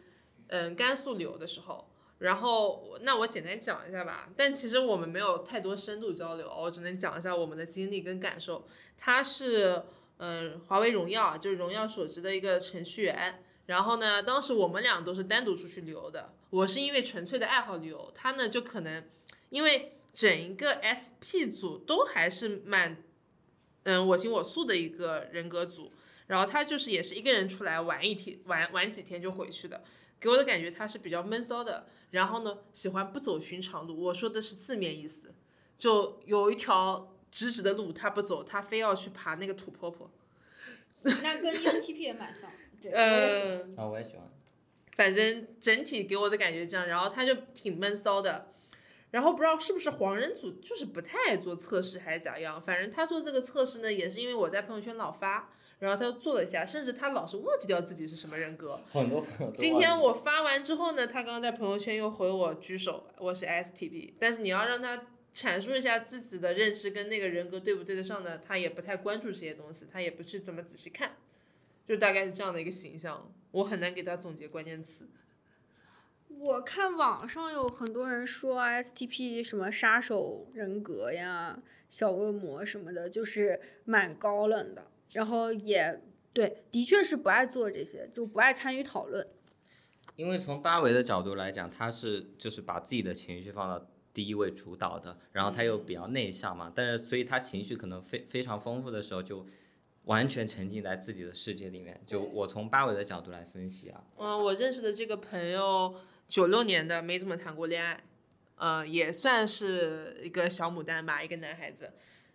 嗯甘肃旅游的时候，然后那我简单讲一下吧。但其实我们没有太多深度交流，我只能讲一下我们的经历跟感受。他是嗯华为荣耀，就是荣耀所职的一个程序员。然后呢，当时我们俩都是单独出去旅游的。我是因为纯粹的爱好旅游，他呢就可能因为整一个 SP 组都还是蛮嗯我行我素的一个人格组。然后他就是也是一个人出来玩一天，玩玩几天就回去的，给我的感觉他是比较闷骚的。然后呢，喜欢不走寻常路。我说的是字面意思，就有一条直直的路他不走，他非要去爬那个土坡坡。那跟 ENTP 也蛮像。对，我也喜欢嗯，啊，我也喜欢。反正整体给我的感觉这样。然后他就挺闷骚的。然后不知道是不是黄人组，就是不太爱做测试还是咋样。反正他做这个测试呢，也是因为我在朋友圈老发，然后他就做了一下，甚至他老是忘记掉自己是什么人格。很多朋友今天我发完之后呢，他刚刚在朋友圈又回我举手，我是 STP，但是你要让他阐述一下自己的认知跟那个人格对不对得上呢，他也不太关注这些东西，他也不去怎么仔细看，就大概是这样的一个形象，我很难给他总结关键词。我看网上有很多人说 ISTP 什么杀手人格呀、小恶魔什么的，就是蛮高冷的，然后也对，的确是不爱做这些，就不爱参与讨论。因为从八维的角度来讲，他是就是把自己的情绪放到第一位主导的，然后他又比较内向嘛，但是所以他情绪可能非非常丰富的时候，就完全沉浸在自己的世界里面。就我从八维的角度来分析啊，嗯，我认识的这个朋友，九六年的，没怎么谈过恋爱，呃，也算是一个小牡丹吧，一个男孩子。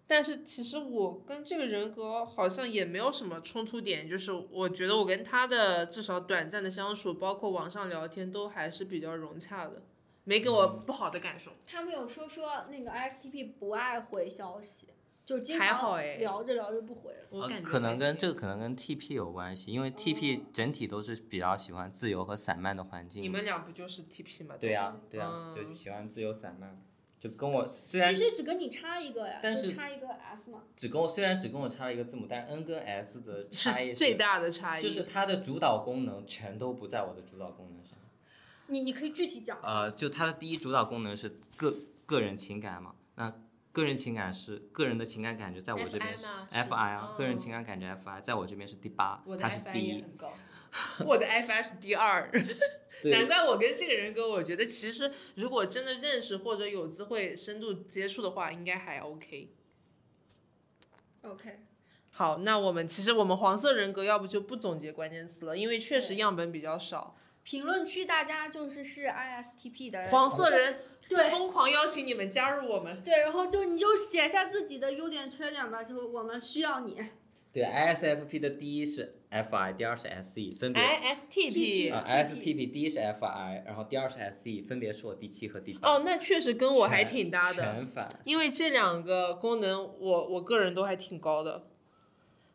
但是其实我跟这个人格好像也没有什么冲突点，就是我觉得我跟他的至少短暂的相处，包括网上聊天，都还是比较融洽的，没给我不好的感受。他们有说说那个 ISTP 不爱回消息，就经常还好哎聊着聊着不回了。我感觉可能还行跟这个可能跟 TP 有关系，因为 TP 整体都是比较喜欢自由和散漫的环境。你们俩不就是 TP 吗？对呀、对呀、嗯就喜欢自由散漫，就跟我虽然其实只跟你差一个呀，但就是差一个 S 嘛。只跟我虽然只跟我差了一个字母，但是 N 跟 S 的差异是最大的差异。就是它的主导功能全都不在我的主导功能上。你你可以具体讲。呃，就它的第一主导功能是个个人情感嘛，那个人情感是个人的情感感觉，在我这边 FI 吗是 FI 啊，个人哦情感感觉 FI，在我这边是第八我，的他是 FI 第一。也很高，我的 FI 是第二。难怪我跟这个人格，我觉得其实如果真的认识或者有机会深度接触的话，应该还 OK。OK，好，那我们其实我们黄色人格要不就不总结关键词了，因为确实样本比较少。评论区大家就是是 ISTP 的黄色人对疯狂邀请你们加入我们。对，然后就你就写下自己的优点缺点吧，就我们需要你。对，ISFP 的第一是 FI，第二是 SE，分别 ISTP 啊 ISTP 第一是 FI，然后第二是 SE，分别是我第七和第八。哦，那确实跟我还挺搭的。全反。因为这两个功能我我个人都还挺高的。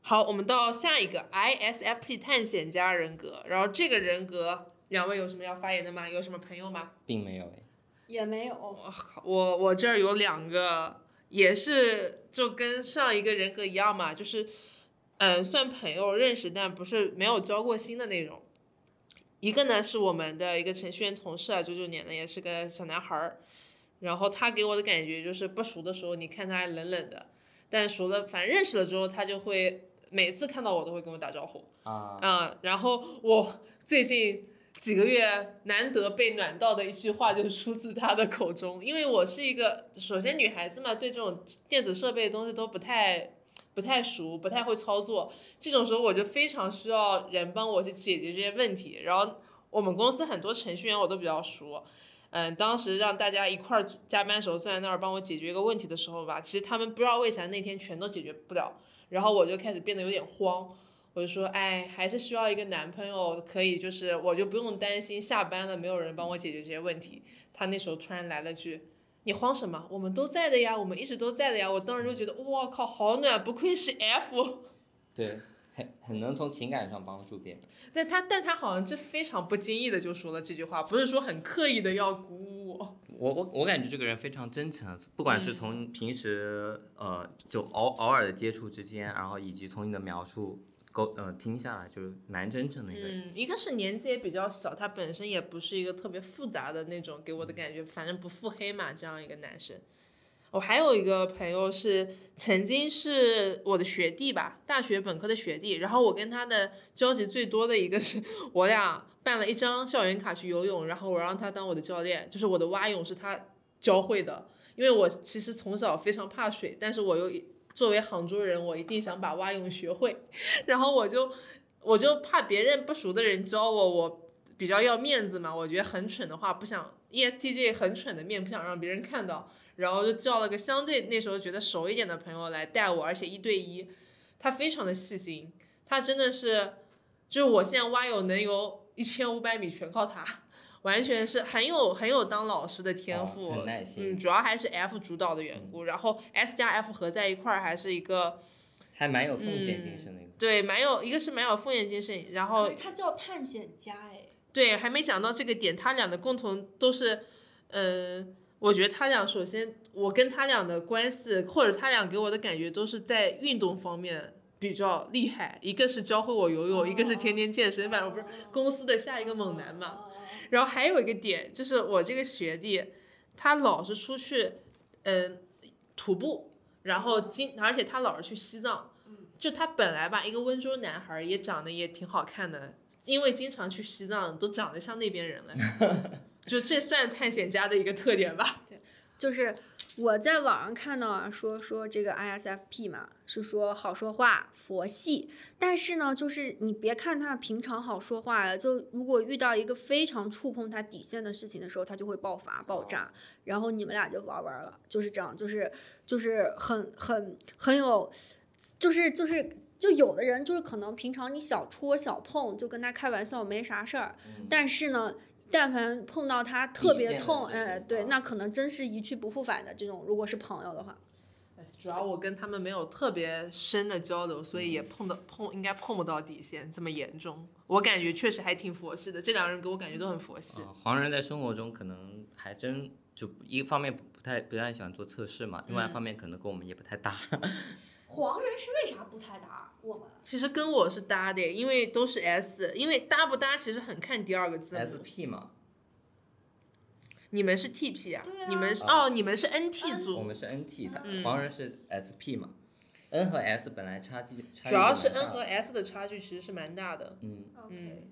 好，我们到下一个 ISFP 探险家人格，然后这个人格两位有什么要发言的吗？有什么朋友吗？并没有哎，也没有，我我这儿有两个，也是就跟上一个人格一样嘛，就是嗯算朋友认识，但不是没有交过心的那种。一个呢是我们的一个程序员同事啊，九九年的，也是个小男孩儿。然后他给我的感觉就是不熟的时候，你看他还冷冷的，但熟了，反正认识了之后，他就会每次看到我都会跟我打招呼。啊，嗯，然后我最近几个月难得被暖到的一句话，就出自他的口中。因为我是一个，首先女孩子嘛，对这种电子设备的东西都不太不太熟，不太会操作。这种时候我就非常需要人帮我去解决这些问题。然后我们公司很多程序员我都比较熟。嗯，当时让大家一块儿加班的时候坐在那儿帮我解决一个问题的时候吧，其实他们不知道为啥那天全都解决不了，然后我就开始变得有点慌。我就说，哎，还是需要一个男朋友，可以就是我就不用担心下班了没有人帮我解决这些问题。他那时候突然来了句：“你慌什么？我们都在的呀，我们一直都在的呀。”我当时就觉得，哇靠，好暖，不愧是 F。对，很很能从情感上帮助别人。但他但他好像就非常不经意的就说了这句话，不是说很刻意的要鼓舞我。我我我感觉这个人非常真诚，不管是从平时呃就偶偶尔的接触之间，然后以及从你的描述沟呃听下来，就是蛮真诚的一个人。嗯，一个是年纪也比较小，他本身也不是一个特别复杂的那种，给我的感觉，反正不腹黑嘛，这样一个男生。我还有一个朋友是曾经是我的学弟吧，大学本科的学弟，然后我跟他的交集最多的一个是我俩办了一张校园卡去游泳，然后我让他当我的教练，就是我的蛙泳是他教会的，因为我其实从小非常怕水，但是我又作为杭州人，我一定想把蛙泳学会，然后我就我就怕别人不熟的人教我，我比较要面子嘛，我觉得很蠢的话不想 ESTJ 很蠢的面不想让别人看到，然后就叫了个相对那时候觉得熟一点的朋友来带我，而且一对一，他非常的细心，他真的是就是我现在蛙泳能游一千五百米全靠他。完全是很有很有当老师的天哦赋，很耐心嗯，主要还是 F 主导的缘故，然后 S 加 F 合在一块儿还是一个还蛮有奉献精神的一个。对，蛮有一个是蛮有奉献精神，然后他叫探险家哎，对，还没讲到这个点，他俩的共同都是，呃，我觉得他俩首先，我跟他俩的关系，或者他俩给我的感觉都是在运动方面比较厉害，一个是教会我游泳，一个是天天健身，反正不是公司的下一个猛男嘛。然后还有一个点就是我这个学弟，他老是出去，嗯、徒步，然后经，而且他老是去西藏，就他本来吧，一个温州男孩也长得也挺好看的，因为经常去西藏，都长得像那边人了，就这算探险家的一个特点吧。对就是我在网上看到啊，说说这个 ISFP 嘛，是说好说话、佛系，但是呢，就是你别看他平常好说话呀，就如果遇到一个非常触碰他底线的事情的时候，他就会爆发、爆炸，然后你们俩就玩完了，就是这样，就是就是很很很有，就是就是。就有的人就是可能平常你小戳小碰就跟他开玩笑没啥事儿，但是呢，但凡碰到他特别痛，事哎，对，啊那可能真是一去不复返的这种。如果是朋友的话，哎主要我跟他们没有特别深的交流，所以也碰到碰应该碰不到底线这么严重。我感觉确实还挺佛系的，这两个人给我感觉都很佛系。啊，黄人在生活中可能还真就一方面不太不太喜欢做测试嘛，另外一方面可能跟我们也不太搭。黄人是为啥不太搭我们？其实跟我是搭的，因为都是 S，因为搭不搭其实很看第二个字母。SP 嘛，你们是 TP 啊？啊你们是啊哦，你们是 NT 组，我们是 NT 的，嗯黄人是 SP 嘛，N 和 S 本来差距主要是 N 和 S 的差距其实是蛮大的。嗯 OK，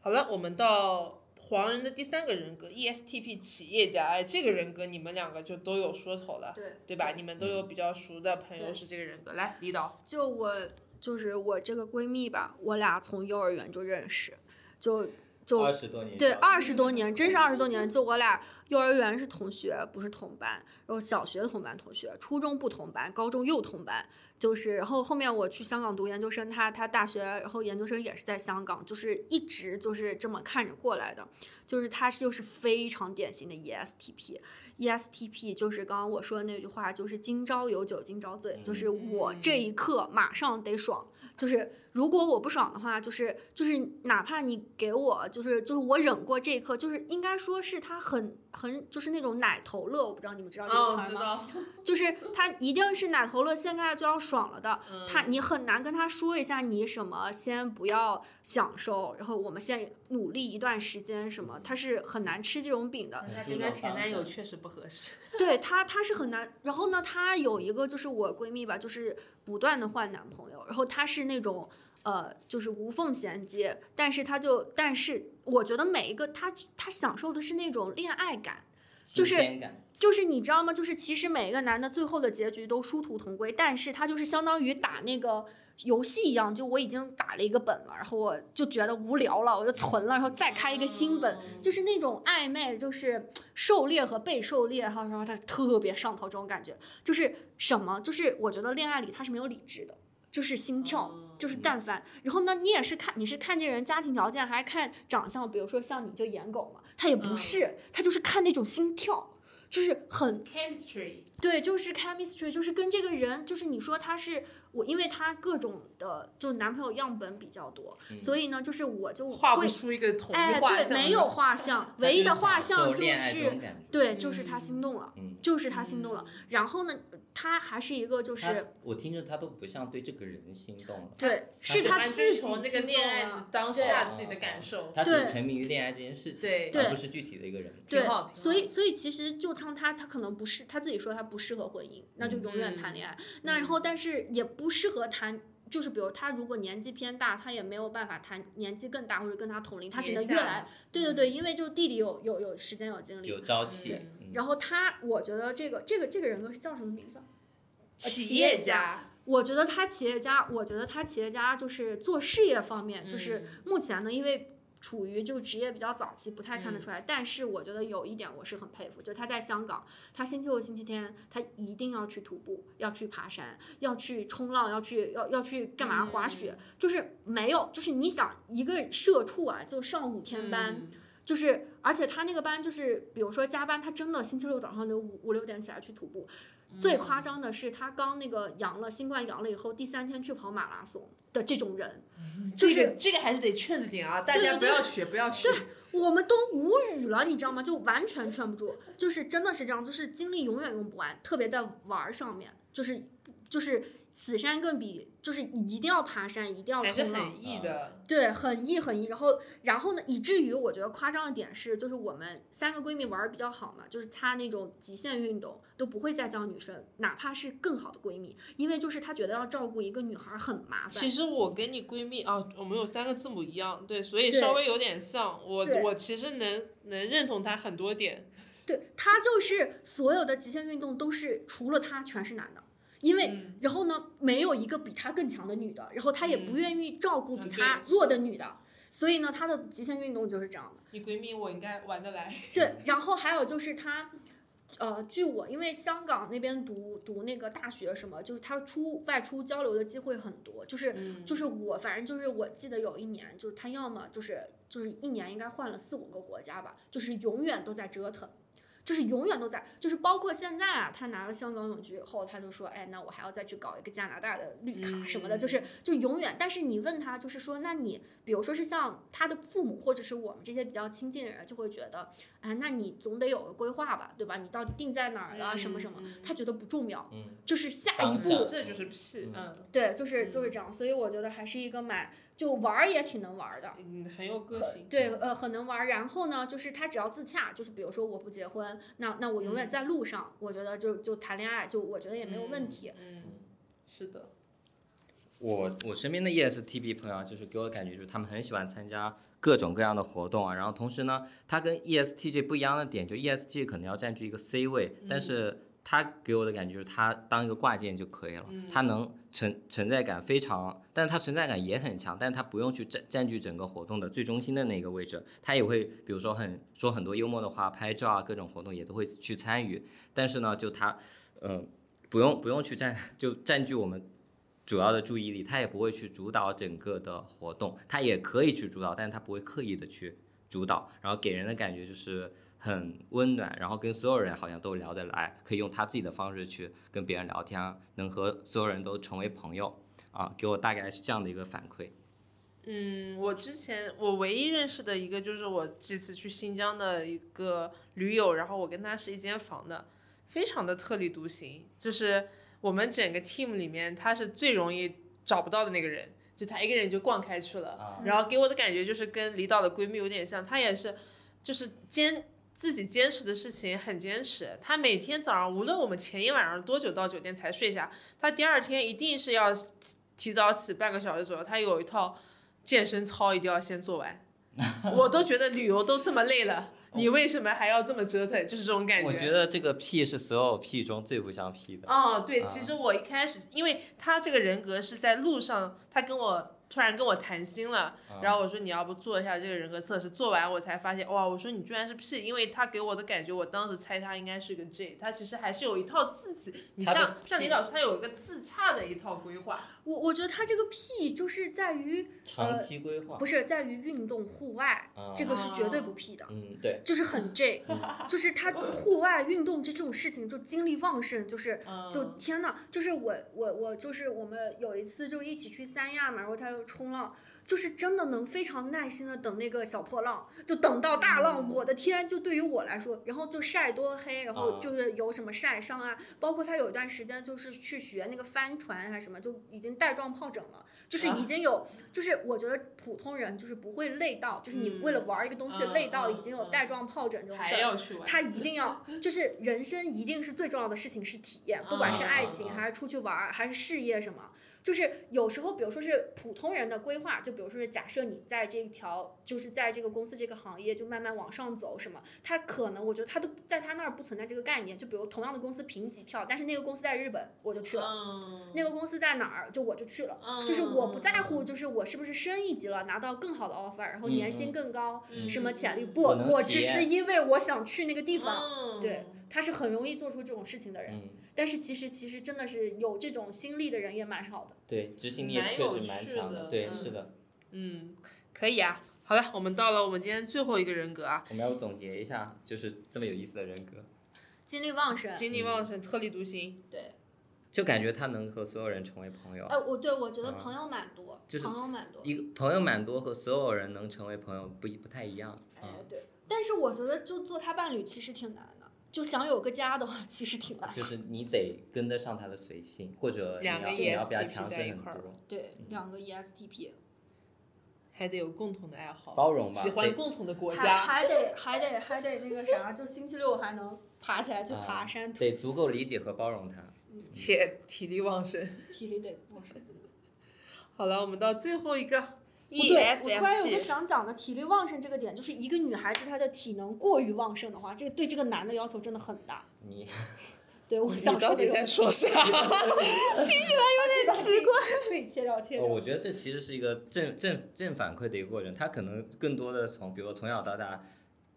好了，我们到黄人的第三个人格 E ESTP 企业家，哎，这个人格你们两个就都有说头了，对对吧？你们都有比较熟的朋友对是这个人格，来，李导，就我就是我这个闺蜜吧，我俩从幼儿园就认识，就就二十多年对，二十多年，真是二十多年。就我俩幼儿园是同学，不是同班，然后小学同班同学，初中不同班，高中又同班，就是然后后面我去香港读研究生，他他大学然后研究生也是在香港，就是一直就是这么看着过来的，就是他是就是非常典型的 E ESTP。ESTP 就是刚刚我说的那句话，就是今朝有酒今朝醉，就是我这一刻马上得爽，就是如果我不爽的话，就是就是哪怕你给我就是就是我忍过这一刻，就是应该说是他很很就是那种奶头乐，我不知道你们知道这个哦，词儿吗？就是他一定是奶头乐，现在就要爽了的。他你很难跟他说一下你什么，先不要享受，然后我们先努力一段时间什么，他是很难吃这种饼的。那跟他前男友确实不合适。对他，他是很难。然后呢，她有一个就是我闺蜜吧，就是不断的换男朋友，然后她是那种呃，就是无缝衔接，但是他就，但是我觉得每一个他他享受的是那种恋爱感。就是就是你知道吗？就是其实每一个男的最后的结局都殊途同归，但是他就是相当于打那个游戏一样，就我已经打了一个本了，然后我就觉得无聊了，我就存了，然后再开一个新本，就是那种暧昧，就是狩猎和被狩猎，然后然后他特别上头这种感觉，就是什么？就是我觉得恋爱里他是没有理智的。就是心跳，就是但凡，然后呢，你也是看你是看这人家庭条件，还是看长相？比如说像你就颜狗嘛，他也不是，他就是看那种心跳，就是很 Chemistry，对，就是 chemistry，就是跟这个人，就是你说他是我，因为他各种的就男朋友样本比较多，所以呢，就是我就画不会出一个统哎，对，一画像。没有画像，唯一的画像就是对，就是他心动了，嗯就是他心动了。然后呢，他还是一个就是我听着他都不像对这个人心动了，对，是是他自己那个恋爱。当对下自己的感受。他只对沉迷于恋爱这件事情，对对而不是具体的一个人。对所以所以其实就像他，他可能不是他自己说他不适合婚姻，那就永远谈恋爱。那然后但是也不适合谈，就是比如他如果年纪偏大，他也没有办法谈年纪更大或者跟他同龄，他只能越来。对对对，因为就弟弟有有有时间有精力有，朝气然后他我觉得这个这个这个人格是叫什么名字啊？企业家，我觉得他企业家，我觉得他企业家就是做事业方面，就是嗯目前呢，因为处于就职业比较早期，不太看得嗯出来。但是我觉得有一点我是很佩服，就他在香港，他星期六、星期天，他一定要去徒步，要去爬山，要去冲浪，要去要要去干嘛滑雪，就是没有，就是你想一个社畜啊，就上五天班。嗯就是，而且他那个班就是，比如说加班，他真的星期六早上得五五六点起来去徒步。最夸张的是，他刚那个阳了新冠阳了以后，第三天去跑马拉松的这种人，就这是个这个还是得劝着点啊，大家不要学，不要学。对我们都无语了，你知道吗？就完全劝不住，就是真的是这样，就是精力永远用不完，特别在玩儿上面，就是就是此山更比，就是一定要爬山，一定要冲浪，很易的。对，很易很易。然后，然后呢，以至于我觉得夸张的点是，就是我们三个闺蜜玩的比较好嘛，就是她那种极限运动都不会再叫女生，哪怕是更好的闺蜜，因为就是她觉得要照顾一个女孩很麻烦其。实我跟你闺蜜啊，我们有三个字母一样，对，所以稍微有点像。我我其实能能认同她很多点。对，她就是所有的极限运动都是除了她全是男的。因为，嗯然后呢，没有一个比她更强的女的，然后她也不嗯愿意照顾比她弱的女的，所以呢，她的极限运动就是这样的。你闺蜜我应该玩得来。对，然后还有就是她，呃，据我因为香港那边读读那个大学什么，就是她出外出交流的机会很多，就是、嗯就是我反正就是我记得有一年，就是她要么就是就是一年应该换了四五个国家吧，就是永远都在折腾。就是永远都在，就是包括现在啊，他拿了香港永居以后，他就说，哎，那我还要再去搞一个加拿大的绿卡什么的，就是就永远。但是你问他，就是说，那你比如说是像他的父母或者是我们这些比较亲近的人，就会觉得，哎，那你总得有个规划吧，对吧？你到底定在哪儿了，什么什么他觉得不重要，嗯，就是下一步，这就是屁，嗯，对，就是就是这样，所以我觉得还是一个蛮就玩儿也挺能玩儿的。嗯，很有个性。对，呃，很能玩儿。然后呢，就是他只要自洽，就是比如说我不结婚，那那我永远在路上，我觉得就就谈恋爱，就我觉得也没有问题。嗯，是的。我我身边的 ESTP 朋友啊，就是给我的感觉就是他们很喜欢参加各种各样的活动啊，然后同时呢，他跟 ESTJ 不一样的点，就 ESTJ 可能要占据一个 C 位，但是他给我的感觉就是他当一个挂件就可以了，他能存存在感非常，但是他存在感也很强，但是他不用去占占据整个活动的最中心的那个位置，他也会比如说很说很多幽默的话，拍照啊，各种活动也都会去参与，但是呢，就他，嗯、不用不用去占 就占据我们主要的注意力，他也不会去主导整个的活动，他也可以去主导，但是他不会刻意的去主导，然后给人的感觉就是很温暖，然后跟所有人好像都聊得来，可以用他自己的方式去跟别人聊天，能和所有人都成为朋友啊，给我大概是这样的一个反馈。嗯，我之前我唯一认识的一个就是我这次去新疆的一个驴友，然后我跟他是一间房的，非常的特立独行，就是我们整个 team 里面他是最容易找不到的那个人，就他一个人就逛开去了，然后给我的感觉就是跟李导的闺蜜有点像，她也是就是坚自己坚持的事情很坚持，他每天早上无论我们前一晚上多久到酒店才睡下，他第二天一定是要提提早起半个小时左右，他有一套健身操一定要先做完。我都觉得旅游都这么累了，你为什么还要这么折腾？就是这种感觉我觉得这个 P 是所有 P 中最不像 P 的。哦，对，啊其实我一开始，因为他这个人格是在路上，他跟我突然跟我谈心了，啊然后我说你要不做一下这个人格测试，做完我才发现，哇，我说你居然是 P，因为他给我的感觉，我当时猜他应该是个 J，他其实还是有一套自己，你像像李老师他有一个自洽的一套规划，我我觉得他这个 P 就是在于长期规划。不是在于运动户外，啊这个是绝对不 P 的。嗯，对。就是很 J，就是他户外运动这种事情就精力旺盛，就是就嗯天呐，就是我我我就是我们有一次就一起去三亚嘛，然后他又冲浪，就是真的能非常耐心的等那个小破浪，就等到大浪，我的天！就对于我来说，然后就晒多黑，然后啊就是有什么晒伤啊，包括他有一段时间就是去学那个帆船还是什么，就已经带状疱疹了，就是已经有，就是我觉得普通人就是不会累到，就是你为了玩一个东西嗯累到嗯已经有嗯带状疱疹这种事还儿。要去玩，他一定要，就是人生一定是最重要的事情是体验，不管是爱情嗯还是出去玩儿还是事业什么，就是有时候，比如说是普通人的规划，就比如说是假设你在这一条，就是在这个公司这个行业就慢慢往上走什么，他可能我觉得他都在他那儿不存在这个概念，就比如同样的公司评级票，但是那个公司在日本我就去了，嗯，那个公司在哪儿就我就去了。嗯就是我不在乎，就是我是不是升一级了，拿到更好的 offer，然后年薪更高，嗯什么潜力？嗯不，我只是因为我想去那个地方。嗯对，他是很容易做出这种事情的人，嗯，但是其实其实真的是有这种心力的人也蛮少的。对，执行力蛮有确实蛮强对，的对是的。嗯，可以啊。好了，我们到了我们今天最后一个人格啊，我们要总结一下，就是这么有意思的人格，精力旺盛，精力旺盛，特立独行。对，就感觉他能和所有人成为朋友。呃，我对我觉得啊朋友蛮多，就是朋友蛮多。一个朋友蛮多，和所有人能成为朋友不一不太一样哎啊，，对，但是我觉得就做他伴侣其实挺难的，就想有个家的话，其实挺难的。就是你得跟得上他的随性，或者你两个要你要比他强势很在一块儿多。对，两个 E ESTP，还得有共同的爱好，包容吧，喜欢共同的国还家。还得还得还得那个啥，就星期六还能爬起来去爬啊山，得足够理解和包容他。且体力旺盛。体力得旺盛。好了，我们到最后一个不对，我突然有个。想讲的体力旺盛这个点，就是一个女孩子她的体能过于旺盛的话，这个对这个男的要求真的很大。你对我想说的有到底在说啥？听起来有点奇怪，可以切掉切。我觉得这其实是一个正正正反馈的一个过程。他可能更多的从，比如说从小到大，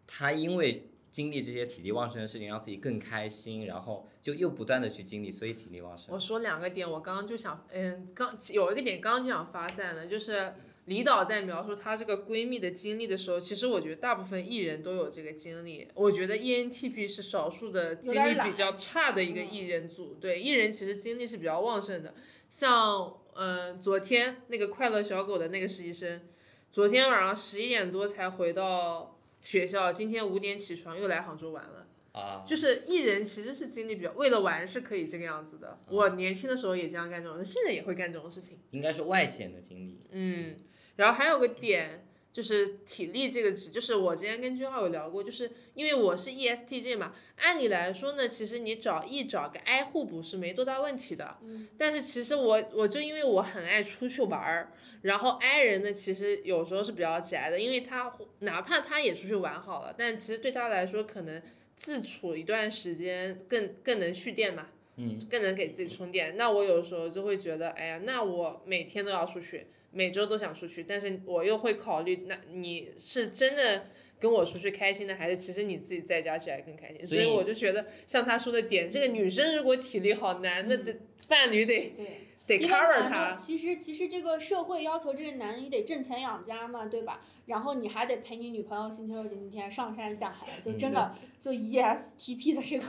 他因为经历这些体力旺盛的事情，让自己更开心，然后就又不断的去经历，所以体力旺盛我。说两个点，我刚刚就想，嗯，刚有一个点刚刚就想发散了，就是李导在描述她这个闺蜜的经历的时候，其实我觉得大部分艺人都有这个经历。我觉得 E ENTP 是少数的经历比较差的一个艺人组，对艺人其实精力是比较旺盛的。像嗯、昨天那个快乐小狗的那个实习生，昨天晚上十一点多才回到学校，今天五点起床又来杭州玩了。啊，就是艺人其实是精力比较，为了玩是可以这个样子的。我年轻的时候也这样干这种事，现在也会干这种事情。应该是外显的经历。嗯，然后还有个点就是体力这个值，就是我之前跟君浩有聊过，就是因为我是 E ESTJ 嘛，按理来说呢，其实你找 E 找个 I 互补是没多大问题的。嗯但是其实我我就因为我很爱出去玩儿，然后 I 人呢其实有时候是比较宅的，因为他哪怕他也出去玩好了，但其实对他来说可能自处一段时间更更能蓄电嘛。嗯，更能给自己充电。那我有时候就会觉得，哎呀，那我每天都要出去，每周都想出去，但是我又会考虑，那你是真的跟我出去开心呢，还是其实你自己在家起来更开心？所所以以我就觉得，像他说的点，这个女生如果体力好，男的的伴侣得对。得 cover 男的他。其实其实这个社会要求这个男的你得挣钱养家嘛，对吧？然后你还得陪你女朋友星期六、星期天上山下海，就真的就 E ESTP 的这个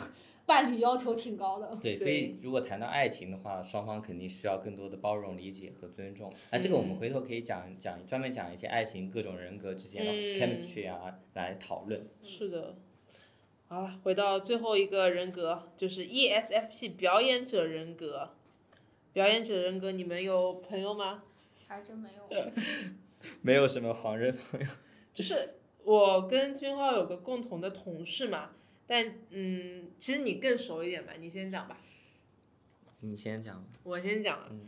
伴侣要求挺高的。对，所以如果谈到爱情的话，双方肯定需要更多的包容、理解和尊重。那这个我们回头可以讲讲，专门讲一些爱情各种人格之间的嗯 chemistry 啊来讨论。是的。啊，回到最后一个人格，就是 E ESFP 表演者人格。表演者人格，你们有朋友吗？还真没有。没有什么黄人朋友。就是我跟君浩有个共同的同事嘛，但嗯，其实你更熟一点吧，你先讲吧，你先讲。我先讲啊，嗯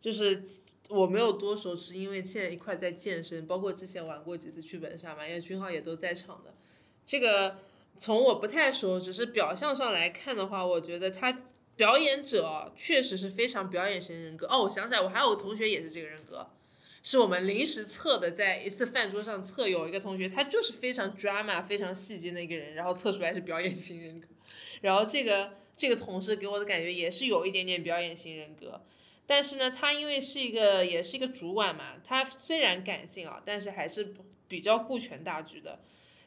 就是我没有多熟，是因为现在一块在健身，包括之前玩过几次剧本杀嘛，因为君浩也都在场的。这个从我不太熟，只是表象上来看的话，我觉得他表演者确实是非常表演型人格。哦，我想起来，我还有个同学也是这个人格。是我们临时测的，在一次饭桌上测，有一个同学他就是非常 drama、非常戏精的一个人，然后测出来是表演型人格。然后这个这个同事给我的感觉也是有一点点表演型人格，但是呢，他因为是一个也是一个主管嘛，他虽然感性啊，但是还是比较顾全大局的。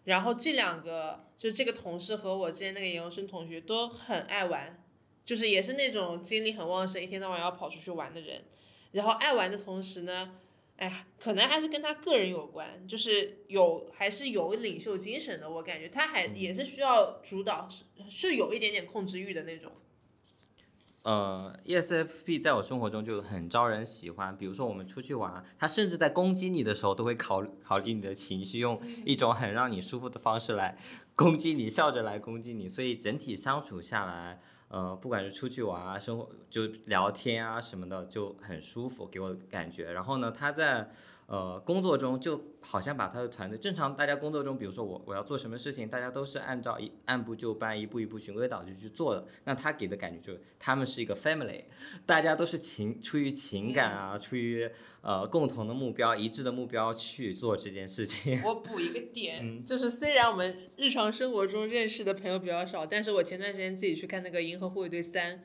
然后这两个就这个同事和我之前那个研究生同学都很爱玩，就是也是那种精力很旺盛，一天到晚要跑出去玩的人。然后爱玩的同时呢，哎呀，可能还是跟他个人有关，就是有还是有领袖精神的，我感觉他还也是需要主导，是是有一点点控制欲的那种。呃，ESFP 在我生活中就很招人喜欢。比如说我们出去玩，他甚至在攻击你的时候都会考考虑你的情绪，用一种很让你舒服的方式来攻击你，笑着来攻击你。所以整体相处下来，呃，不管是出去玩啊，生活就聊天啊什么的，就很舒服，给我感觉。然后呢，他在呃工作中就好像把他的团队，正常大家工作中，比如说我我要做什么事情，大家都是按照一按部就班，一步一步循规蹈矩去做的。那他给的感觉就是他们是一个 family，大家都是情出于情感啊，出于呃共同的目标、一致的目标去做这件事情。我补一个点，嗯就是虽然我们日常生活中认识的朋友比较少，但是我前段时间自己去看那个《银河护卫队三》，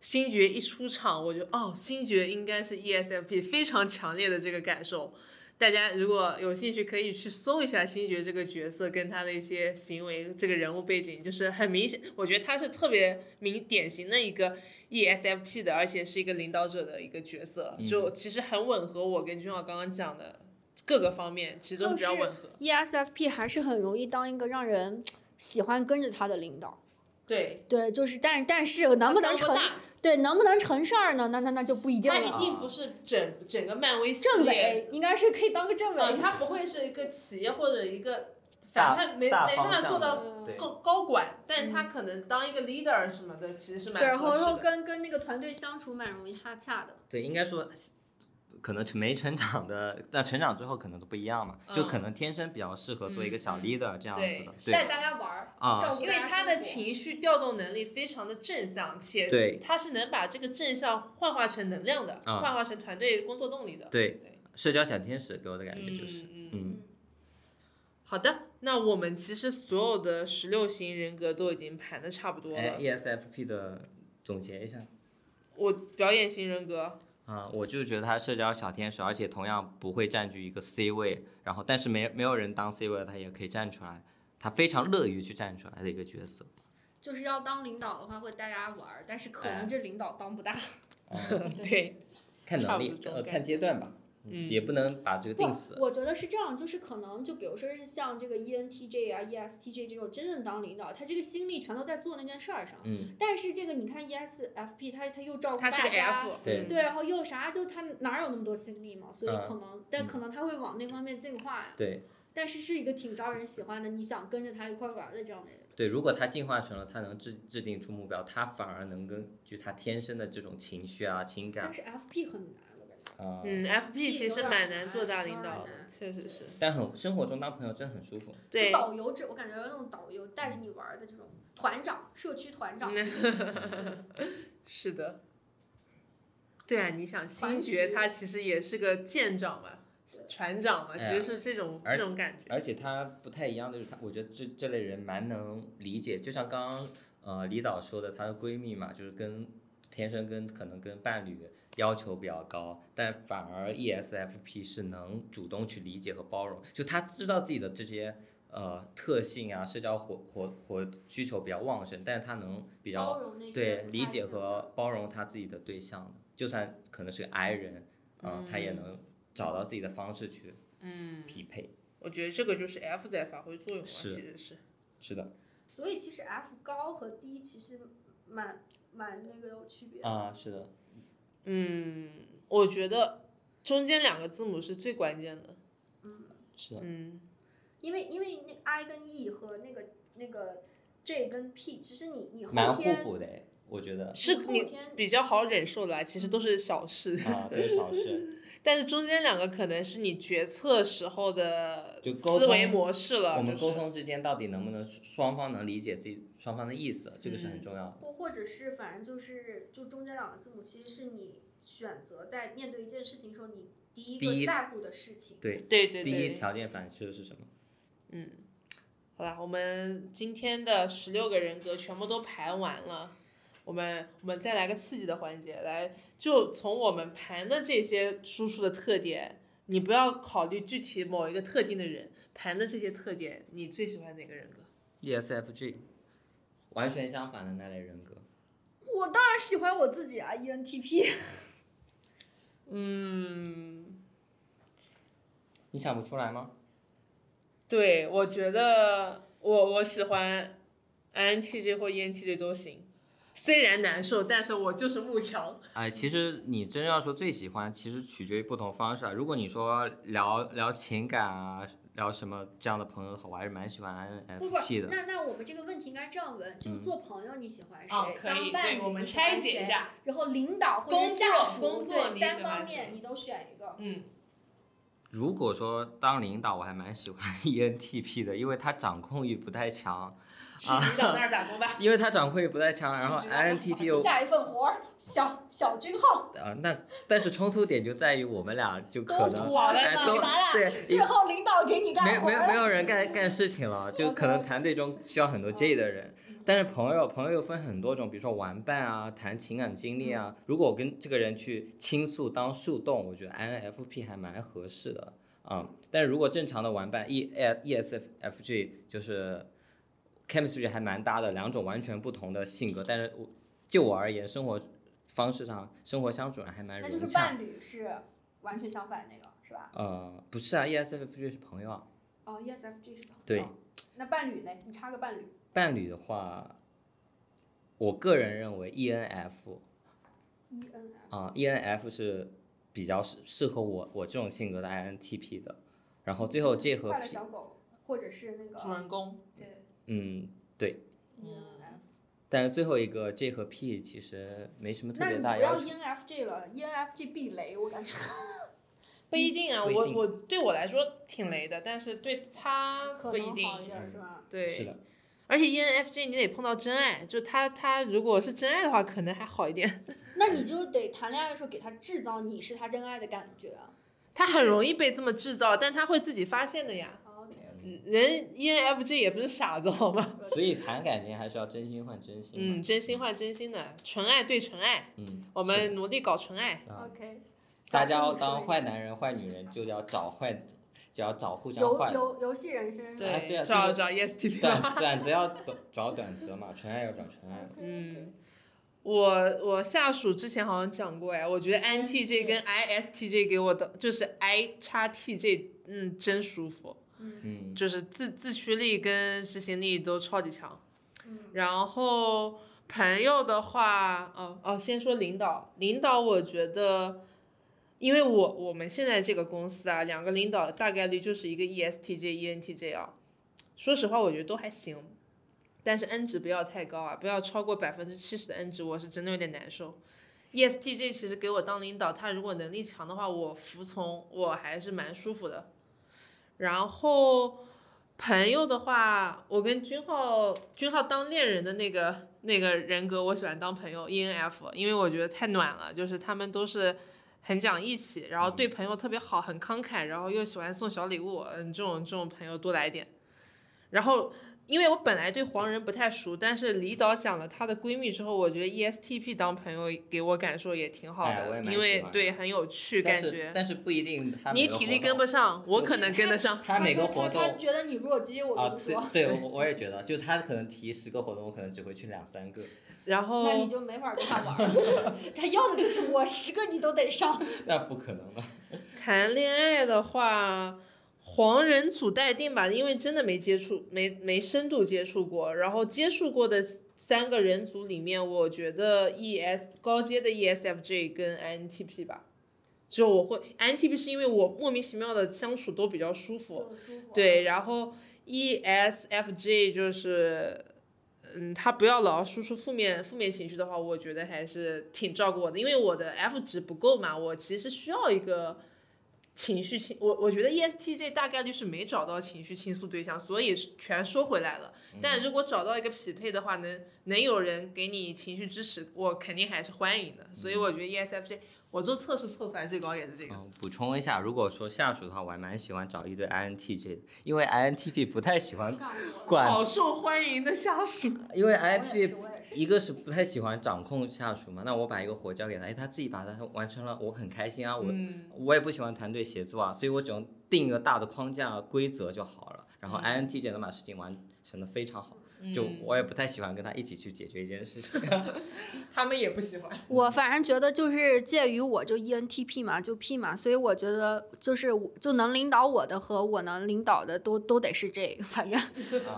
星爵一出场，我就哦，星爵应该是 E ESFP，非常强烈的这个感受。大家如果有兴趣，可以去搜一下星爵这个角色跟他的一些行为，这个人物背景，就是很明显，我觉得他是特别明典型的一个 E ESFP 的，而且是一个领导者的一个角色，就其实很吻合我跟君浩刚刚讲的各个方面，其实都是比较吻合。E ESFP 还是很容易当一个让人喜欢跟着他的领导。对，对，就是但但是能不能成大？对能不能成事儿呢？那那那就不一定了他了。一定不是整整个漫威系政列，委应该是可以当个政委。嗯，他不会是一个企业或者一个，反正他没没办法做到高高管，但他可能当一个 leader 什么的，其实是蛮对，然后。跟跟那个团队相处蛮容易哈洽的。对，应该说，可能没成长的，那成长之后可能都不一样嘛，就可能天生比较适合做一个小 leader 这样对子的。带大家玩儿，啊因为他的情绪调动能力非常的正向，且对他是能把这个正向幻化成能量的，啊幻化成团队工作动力的。对对，社交小天使给我的感觉就是，嗯好的，那我们其实所有的十六型人格都已经盘的差不多哎了。，ESFP 的总结一下。我表演型人格，啊，我就觉得他社交小天使，而且同样不会占据一个 C 位，然后但是没没有人当 C 位，他也可以站出来，他非常乐于去站出来的一个角色。就是要当领导的话，会带大家玩儿，但是可能哎这领导当不大。哎 对，看能力，呃，看阶段吧。嗯也不能把这个定死。，我觉得是这样，就是可能就比如说是像这个 E ENTJ 啊、ESTJ 这种真正当领导，他这个心力全都在做那件事儿上。嗯，但是这个你看 ESFP，他他又照顾他是个大家，F，对嗯对，然后又啥，就他哪有那么多心力嘛？所以嗯可能，但可能他会往那方面进化呀。对但是是一个挺招人喜欢的，你想跟着他一块儿玩儿的这样的人。对，如果他进化成了他能制制定出目标，他反而能根据他天生的这种情绪啊、情感但是 FP 很难。啊，嗯，FP 其实蛮难做大领导的，确实是。但很生活中当朋友真的很舒服。对，导游制，我感觉那种导游带着你玩的这种团长、社区团长。是的。对啊，你想星爵他其实也是个舰长嘛，船长嘛，其实是这种而这种感觉。而且他不太一样的就是他，我觉得这这类人蛮能理解，就像刚刚呃李导说的，她的闺蜜嘛，就是跟天生跟可能跟伴侣要求比较高，但反而 E ESFP 是能主动去理解和包容，就他知道自己的这些呃特性啊，社交活活活需求比较旺盛，但是他能比较包容那对理解和包容他自己的对象的，就算可能是个 I 人，嗯、他也能找到自己的方式去嗯，匹配。我觉得这个就是 F 在发挥作用了，是其实是。是的，所以其实 F 高和低其实蛮蛮那个有区别的。啊，是的，嗯，我觉得中间两个字母是最关键的。嗯是的，嗯，因为因为那 I 跟 E 和那个那个 J 跟 P，其实你你蛮互后天补的，我觉得是你后天比较好忍受的啦，其实都是小事。啊，都是小事。但是中间两个可能是你决策时候的思维模式了，我们沟通之间到底能不能双方能理解自己双方的意思，这个是很重要的。或或者是反正就是就中间两个字母，其实是你选择在面对一件事情的时候，你第一个在乎的事情。对，对对第一对。条件反射是什么？嗯好啦，我们今天的十六个人格全部都排完了，我们我们再来个刺激的环节，来就从我们盘的这些输出的特点，你不要考虑具体某一个特定的人，盘的这些特点，你最喜欢哪个人格？ESFG，完全相反的那类人格。我当然喜欢我自己啊，ENTP。嗯，你想不出来吗？对，我觉得我我喜欢 INTJ 或 ENTJ 都行，虽然难受，但是我就是慕强。哎，其实你真要说最喜欢，其实取决于不同方式啊。如果你说聊聊情感啊，聊什么这样的朋友的话，我还是蛮喜欢不不 INFP，的。那那我们这个问题应该这样问：就做朋友你喜欢谁？当伴侣我们你喜欢拆解一谁。下。然后领导或者工作下属，工作对三方面你都选一个。嗯，如果说当领导，我还蛮喜欢 ENTP 的，因为他掌控欲不太强，去领导那儿打工吧。因为他掌控欲不太强，然后是知道的 INTP 又下一份活儿，小小军号啊，那但是冲突点就在于我们俩就可能都咱俩对最后领导给你干没没有没有人干干事情了，就可能团队中需要很多 J 的人，但是朋友朋友又分很多种，比如说玩伴啊，谈情感经历啊。如果我跟这个人去倾诉当树洞，我觉得 INFP 还蛮合适的啊、但是如果正常的玩伴 E ESFG 就是 chemistry 还蛮搭的，两种完全不同的性格，但是我就我而言，生活方式上生活相处上还蛮那就是融洽。伴侣是完全相反那个是吧？呃，不是啊，ESFJ 是朋友啊。哦，ESFJ 是朋友。对哦那伴侣呢？你插个伴侣。伴侣的话，我个人认为 E ENF ENF。啊、e n f 是比较适适合我我这种性格的 INTP 的，然后最后 J 和快乐小狗，或者是那个主人公，对嗯对，ENF。但是最后一个 J 和 P 其实没什么特别那你不要大要。ENFJ 了，ENFJ 避雷，我感觉不一定啊。定我我对我来说挺雷的，但是对他可不一定。能好一点是吧？对，是的，而且 E ENFJ 你得碰到真爱，就他他如果是真爱的话，可能还好一点。那你就得谈恋爱的时候给他制造你是他真爱的感觉啊。他很容易被这么制造，但他会自己发现的呀。人 E ENFJ 也不是傻子好吗？所以谈感情还是要真心换真心。嗯，真心换真心的，纯爱对纯爱，嗯，我们努力搞纯爱。啊 OK。大家要当坏男人、坏女人，就要找坏，就要找互相游坏的。游游戏人生。啊对啊找找 ESTP 短短则要短找短则嘛，纯爱要找纯爱嘛。嗯，我我下属之前好像讲过哎，我觉得 INTJ 跟 ISTJ 给我的就是 I 叉 TJ，嗯，真舒服，嗯，就是自自驱力跟执行力都超级强。嗯然后朋友的话，哦哦，先说领导，领导我觉得，因为我我们现在这个公司啊，两个领导大概率就是一个 E ESTJ、ENTJ 啊。说实话，我觉得都还行，但是 N 值不要太高啊，不要超过百分之七十的 N 值，我是真的有点难受。ESTJ 其实给我当领导，他如果能力强的话，我服从，我还是蛮舒服的。然后朋友的话，我跟君浩君浩当恋人的那个那个人格，我喜欢当朋友 ENF，因为我觉得太暖了，就是他们都是很讲义气，然后对朋友特别好，很慷慨，然后又喜欢送小礼物，嗯，这种这种朋友多来点。然后因为我本来对黄人不太熟，但是李导讲了她的闺蜜之后，我觉得 E ESTP 当朋友给我感受也挺好的，因为对很有趣但是感觉。但是不一定你体力跟不上，我可能跟得上。他每个活动他动觉得你弱鸡，我啊，跟你说，对对，我我也觉得，就他可能提十个活动，我可能只会去两三个，然后那你就没法跟他玩儿。他要的就是我十个你都得上。那不可能吧。谈恋爱的话，黄人组待定吧，因为真的没接触，没没深度接触过。然后接触过的三个人组里面，我觉得 ES 高阶的 E ESFJ 跟 INTP 吧。就我会 INTP 是因为我莫名其妙的相处都比较舒服，对，然后 E ESFJ 就是，嗯，他不要老输出负面负面情绪的话，我觉得还是挺照顾我的，因为我的 F 值不够嘛，我其实需要一个情绪倾，我我觉得 E ESTJ 大概率是没找到情绪倾诉对象，所以全收回来了。但如果找到一个匹配的话，能能有人给你情绪支持，我肯定还是欢迎的。所以我觉得 E ESFJ，我做测试测出来最高也是这个。嗯，补充一下，如果说下属的话，我还蛮喜欢找一对 INTJ 的，因为 INTP 不太喜欢管，好受欢迎的下属。因为我也是 INTP 我也是一个是不太喜欢掌控下属嘛，那我把一个活交给他，哎，他自己把它完成了，我很开心啊，我、嗯我也不喜欢团队协作啊，所以我只用定一个大的框架规则就好了，然后 INTJ 能把事情完成的非常好，就嗯我也不太喜欢跟他一起去解决一件事情。他们也不喜欢。我反正觉得就是介于我就 ENTP 嘛，就 P 嘛，所以我觉得就是我就能领导我的和我能领导的都都得是这个，反正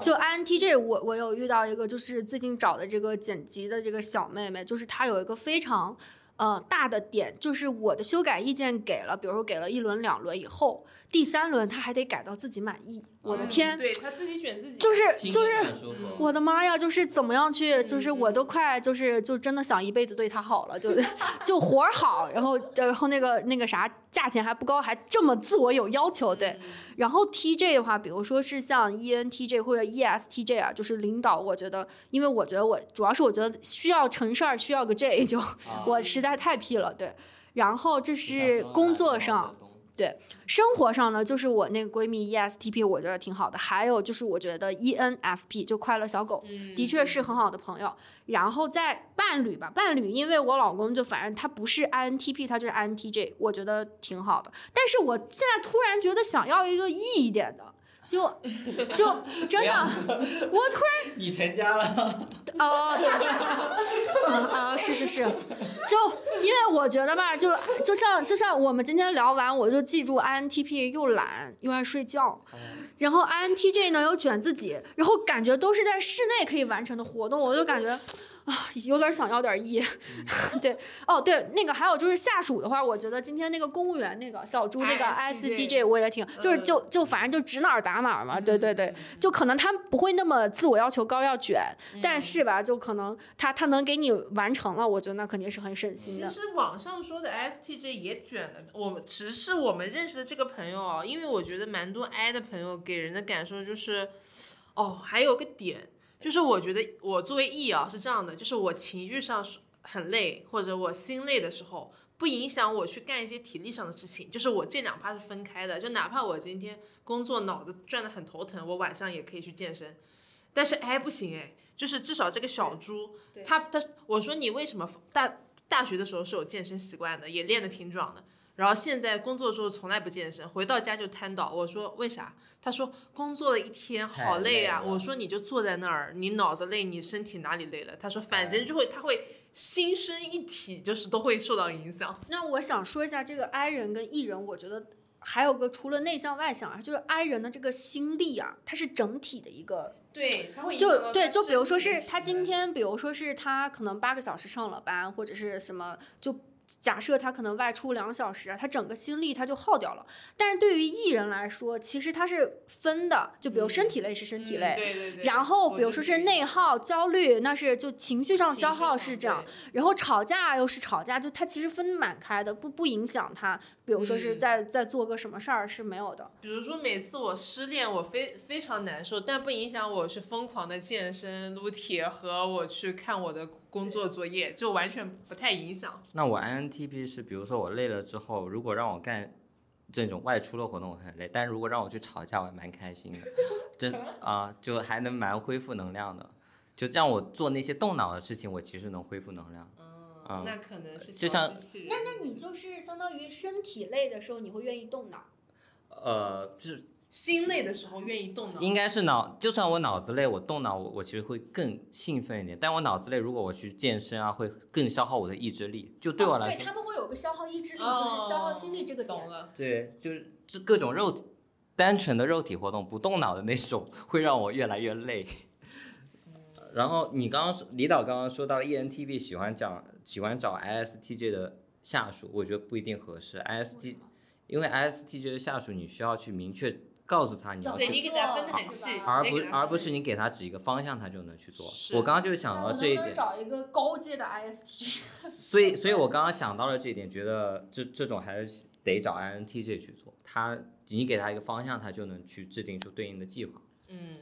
就 INTJ 我我有遇到一个就是最近找的这个剪辑的这个小妹妹，就是她有一个非常。呃，大的点就是我的修改意见给了，比如说给了一轮、两轮以后，第三轮她还得改到自己满意。我的天，对他自己卷自己，就是就是。我的妈呀，就是怎么样去，就是我嗯都快就是就真的想一辈子对他好了，就就活儿好，然后然后那个那个啥价钱还不高，还这么自我有要求，对。然后 TJ 的话，比如说是像 E ENTJ 或者 ESTJ 啊，就是领导，我觉得，因为我觉得我主要是我觉得需要成事儿，需要个 J，就啊我实在太 P 了，对。然后这是工作上，对，生活上呢，就是我那个闺蜜 ESTP，我觉得挺好的。还有就是我觉得 ENFP 就快乐小狗，嗯的确是很好的朋友。然后在伴侣吧，伴侣，因为我老公就反正他不是 INTP，他就是 INTJ，我觉得挺好的。但是我现在突然觉得想要一个 E 一点的。就 就真的，我突然 你成家了，哦，对，嗯啊，是是是，就因为我觉得吧，就就像就像我们今天聊完，我就记住 INTP 又懒又爱睡觉，然后 INTJ 呢又卷自己，然后感觉都是在室内可以完成的活动，我就感觉。啊，有点想要点意 对，哦对，那个还有就是下属的话，我觉得今天那个公务员那个小朱那个 ISTJ ISTJ 我也挺，就是嗯。就就反正就指哪儿打哪儿嘛，对对对，就可能他不会那么自我要求高要卷，但是吧，就可能他他能给你完成了，我觉得那肯定是很省心的。其实网上说的 ISTJ 也卷了，我们只是我们认识的这个朋友啊，因为我觉得蛮多 I 的朋友给人的感受就是，哦，还有个点，就是我觉得我作为 E 啊是这样的，就是我情绪上是很累或者我心累的时候，不影响我去干一些体力上的事情，就是我这两趴是分开的，就哪怕我今天工作脑子转得很头疼，我晚上也可以去健身，但是 I 不行哎，就是至少这个小猪，他他我说你为什么大大学的时候是有健身习惯的，也练得挺壮的。然后现在工作之后从来不健身，回到家就瘫倒。我说为啥？他说工作了一天好累啊。累我说你就坐在那儿，你脑子累，你身体哪里累了？他说反正就会，他会心身一体，就是都会受到影响。那我想说一下这个 I 人跟 E 人，我觉得还有个除了内向外向啊，就是 I 人的这个心力啊，它是整体的一个对，他会就对，就比如说是他今天，比如说是他可能八个小时上了班，或者是什么，就假设他可能外出两小时啊，他整个心力他就耗掉了。但是对于艺人来说，其实他是分的，就比如身体累是身体累，嗯对对对。然后比如说是内耗、焦虑，那是就情绪上消耗是这样，然后吵架又是吵架，就他其实分蛮开的，不不影响他。比如说是嗯在在做个什么事儿是没有的。比如说每次我失恋，我非非常难受，但不影响我去疯狂的健身、撸铁和我去看我的工作作业，就完全不太影响。那我 INTP 是，比如说我累了之后，如果让我干这种外出的活动，我很累；但如果让我去吵架，我还蛮开心的，真啊、就还能蛮恢复能量的。就让我做那些动脑的事情，我其实能恢复能量。嗯，那可能是就像。那那你就是相当于身体累的时候，你会愿意动脑。呃，就是心累的时候愿意动脑，应该是脑，就算我脑子累，我动脑，我我其实会更兴奋一点。但我脑子累，如果我去健身啊，会更消耗我的意志力。就对我哦来说，对他们会有个消耗意志力，哦就是消耗心力这个点懂。了。对，就是这各种肉体，单纯的肉体活动，不动脑的那种，会让我越来越累。然后你刚刚说，李导刚刚说到 ENTP 喜欢讲喜欢找 ISTJ 的下属，我觉得不一定合适。IST 因为 ISTJ 的下属，你需要去明确告诉他你要去对你给他分得很细，而不而不是你给他指一个方向，他就能去做。我刚刚就是想到这一点，找一个高阶的 ISTJ？所以所以我刚刚想到了这一点，觉得这这种还是得找 INTJ 去做。他你给他一个方向，他就能去制定出对应的计划。嗯，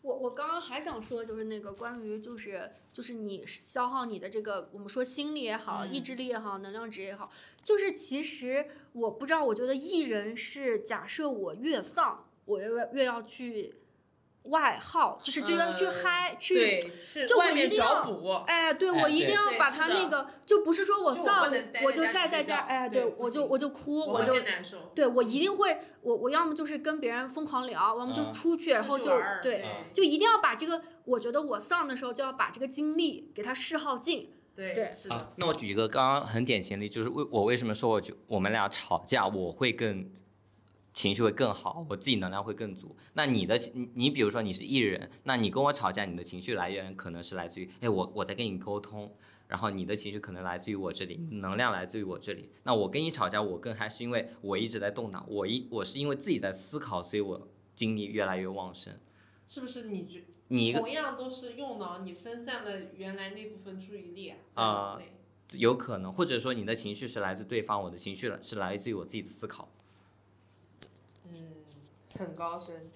我我刚刚还想说，就是那个关于就是就是你消耗你的这个，我们说心力也好，嗯意志力也好，能量值也好，就是其实我不知道，我觉得艺人是假设我越丧，我越越要去外耗，就是就要去呃嗨、去就我一定要找补。哎，对哎我一定要把他那个，就不是说我丧我就在在在家，觉哎，对不我就我就哭，我我就难受。对我一定会，我我要么就是跟别人疯狂聊，要么就嗯出去，然后就对，嗯就一定要把这个，我觉得我丧的时候就要把这个精力给它释耗尽。对对是的啊，，那我举一个刚刚很典型的例子，就是为我为什么说我就我们俩吵架，我会更情绪会更好，我自己能量会更足。那你的你你比如说你是艺人，那你跟我吵架，你的情绪来源可能是来自于，哎，我我在跟你沟通，然后你的情绪可能来自于我这里，能量来自于我这里。那我跟你吵架，我更还是因为我一直在动脑，我一我是因为自己在思考，所以我精力越来越旺盛。是不是你觉你同样都是用脑，你分散了原来那部分注意力啊。有可能，或者说你的情绪是来自对方，我的情绪是来自于我自己的思考。嗯，很高深。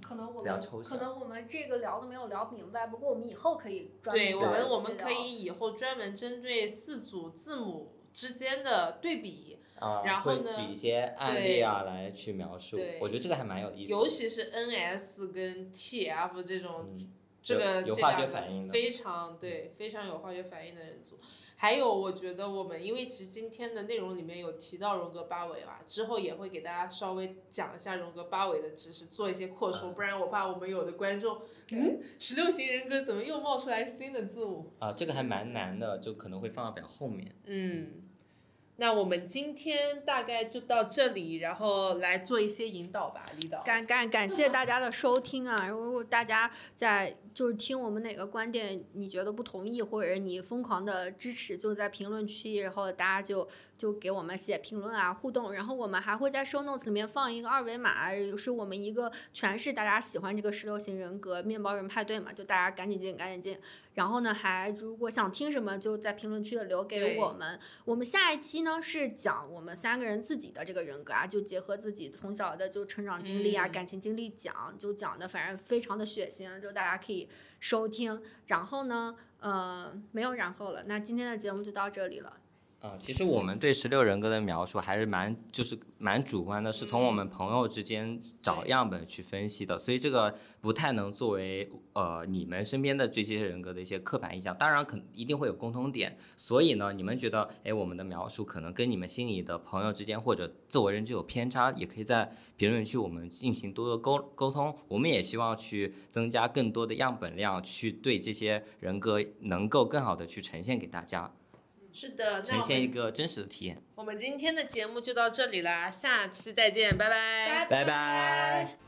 可能我们可能我们这个聊的没有聊明白，不过我们以后可以专对我们，我们可以以后专门针对四组字母之间的对比，啊，然后呢举一些案例啊来去描述对，我觉得这个还蛮有意思的。尤其是 NS 跟 TF 这种，嗯这个有化学这两个反应的非常对，非常有化学反应的人组。还有，我觉得我们因为其实今天的内容里面有提到荣格八维嘛，之后也会给大家稍微讲一下荣格八维的知识，做一些扩充，不然我怕我们有的观众，嗯，十六型人格怎么又冒出来新的字母？啊，这个还蛮难的，就可能会放到比较后面。嗯，那我们今天大概就到这里，然后来做一些引导吧，李导。感感感谢大家的收听啊！如果大家在就是听我们哪个观点你觉得不同意，或者你疯狂的支持，就在评论区，然后大家就就给我们写评论啊，互动。然后我们还会在 show notes 里面放一个二维码，是我们一个全是大家喜欢这个十六型人格面包人派对嘛，就大家赶紧进，赶紧进。然后呢，还如果想听什么，就在评论区里留给我们。我们下一期呢是讲我们三个人自己的这个人格啊，就结合自己从小的就成长经历啊、嗯感情经历讲，就讲的反正非常的血腥，就大家可以收听。然后呢，呃，没有然后了，那今天的节目就到这里了，啊、其实我们对十六人格的描述还是蛮就是蛮主观的，是从我们朋友之间找样本去分析的，所以这个不太能作为呃你们身边的这些人格的一些刻板印象。当然，肯一定会有共通点，所以呢，你们觉得哎我们的描述可能跟你们心里的朋友之间或者自我认知有偏差，也可以在评论区我们进行多多沟沟通。我们也希望去增加更多的样本量，去对这些人格能够更好的去呈现给大家。是的，那呈现一个真实的体验。我们今天的节目就到这里啦，下期再见，拜拜。拜拜。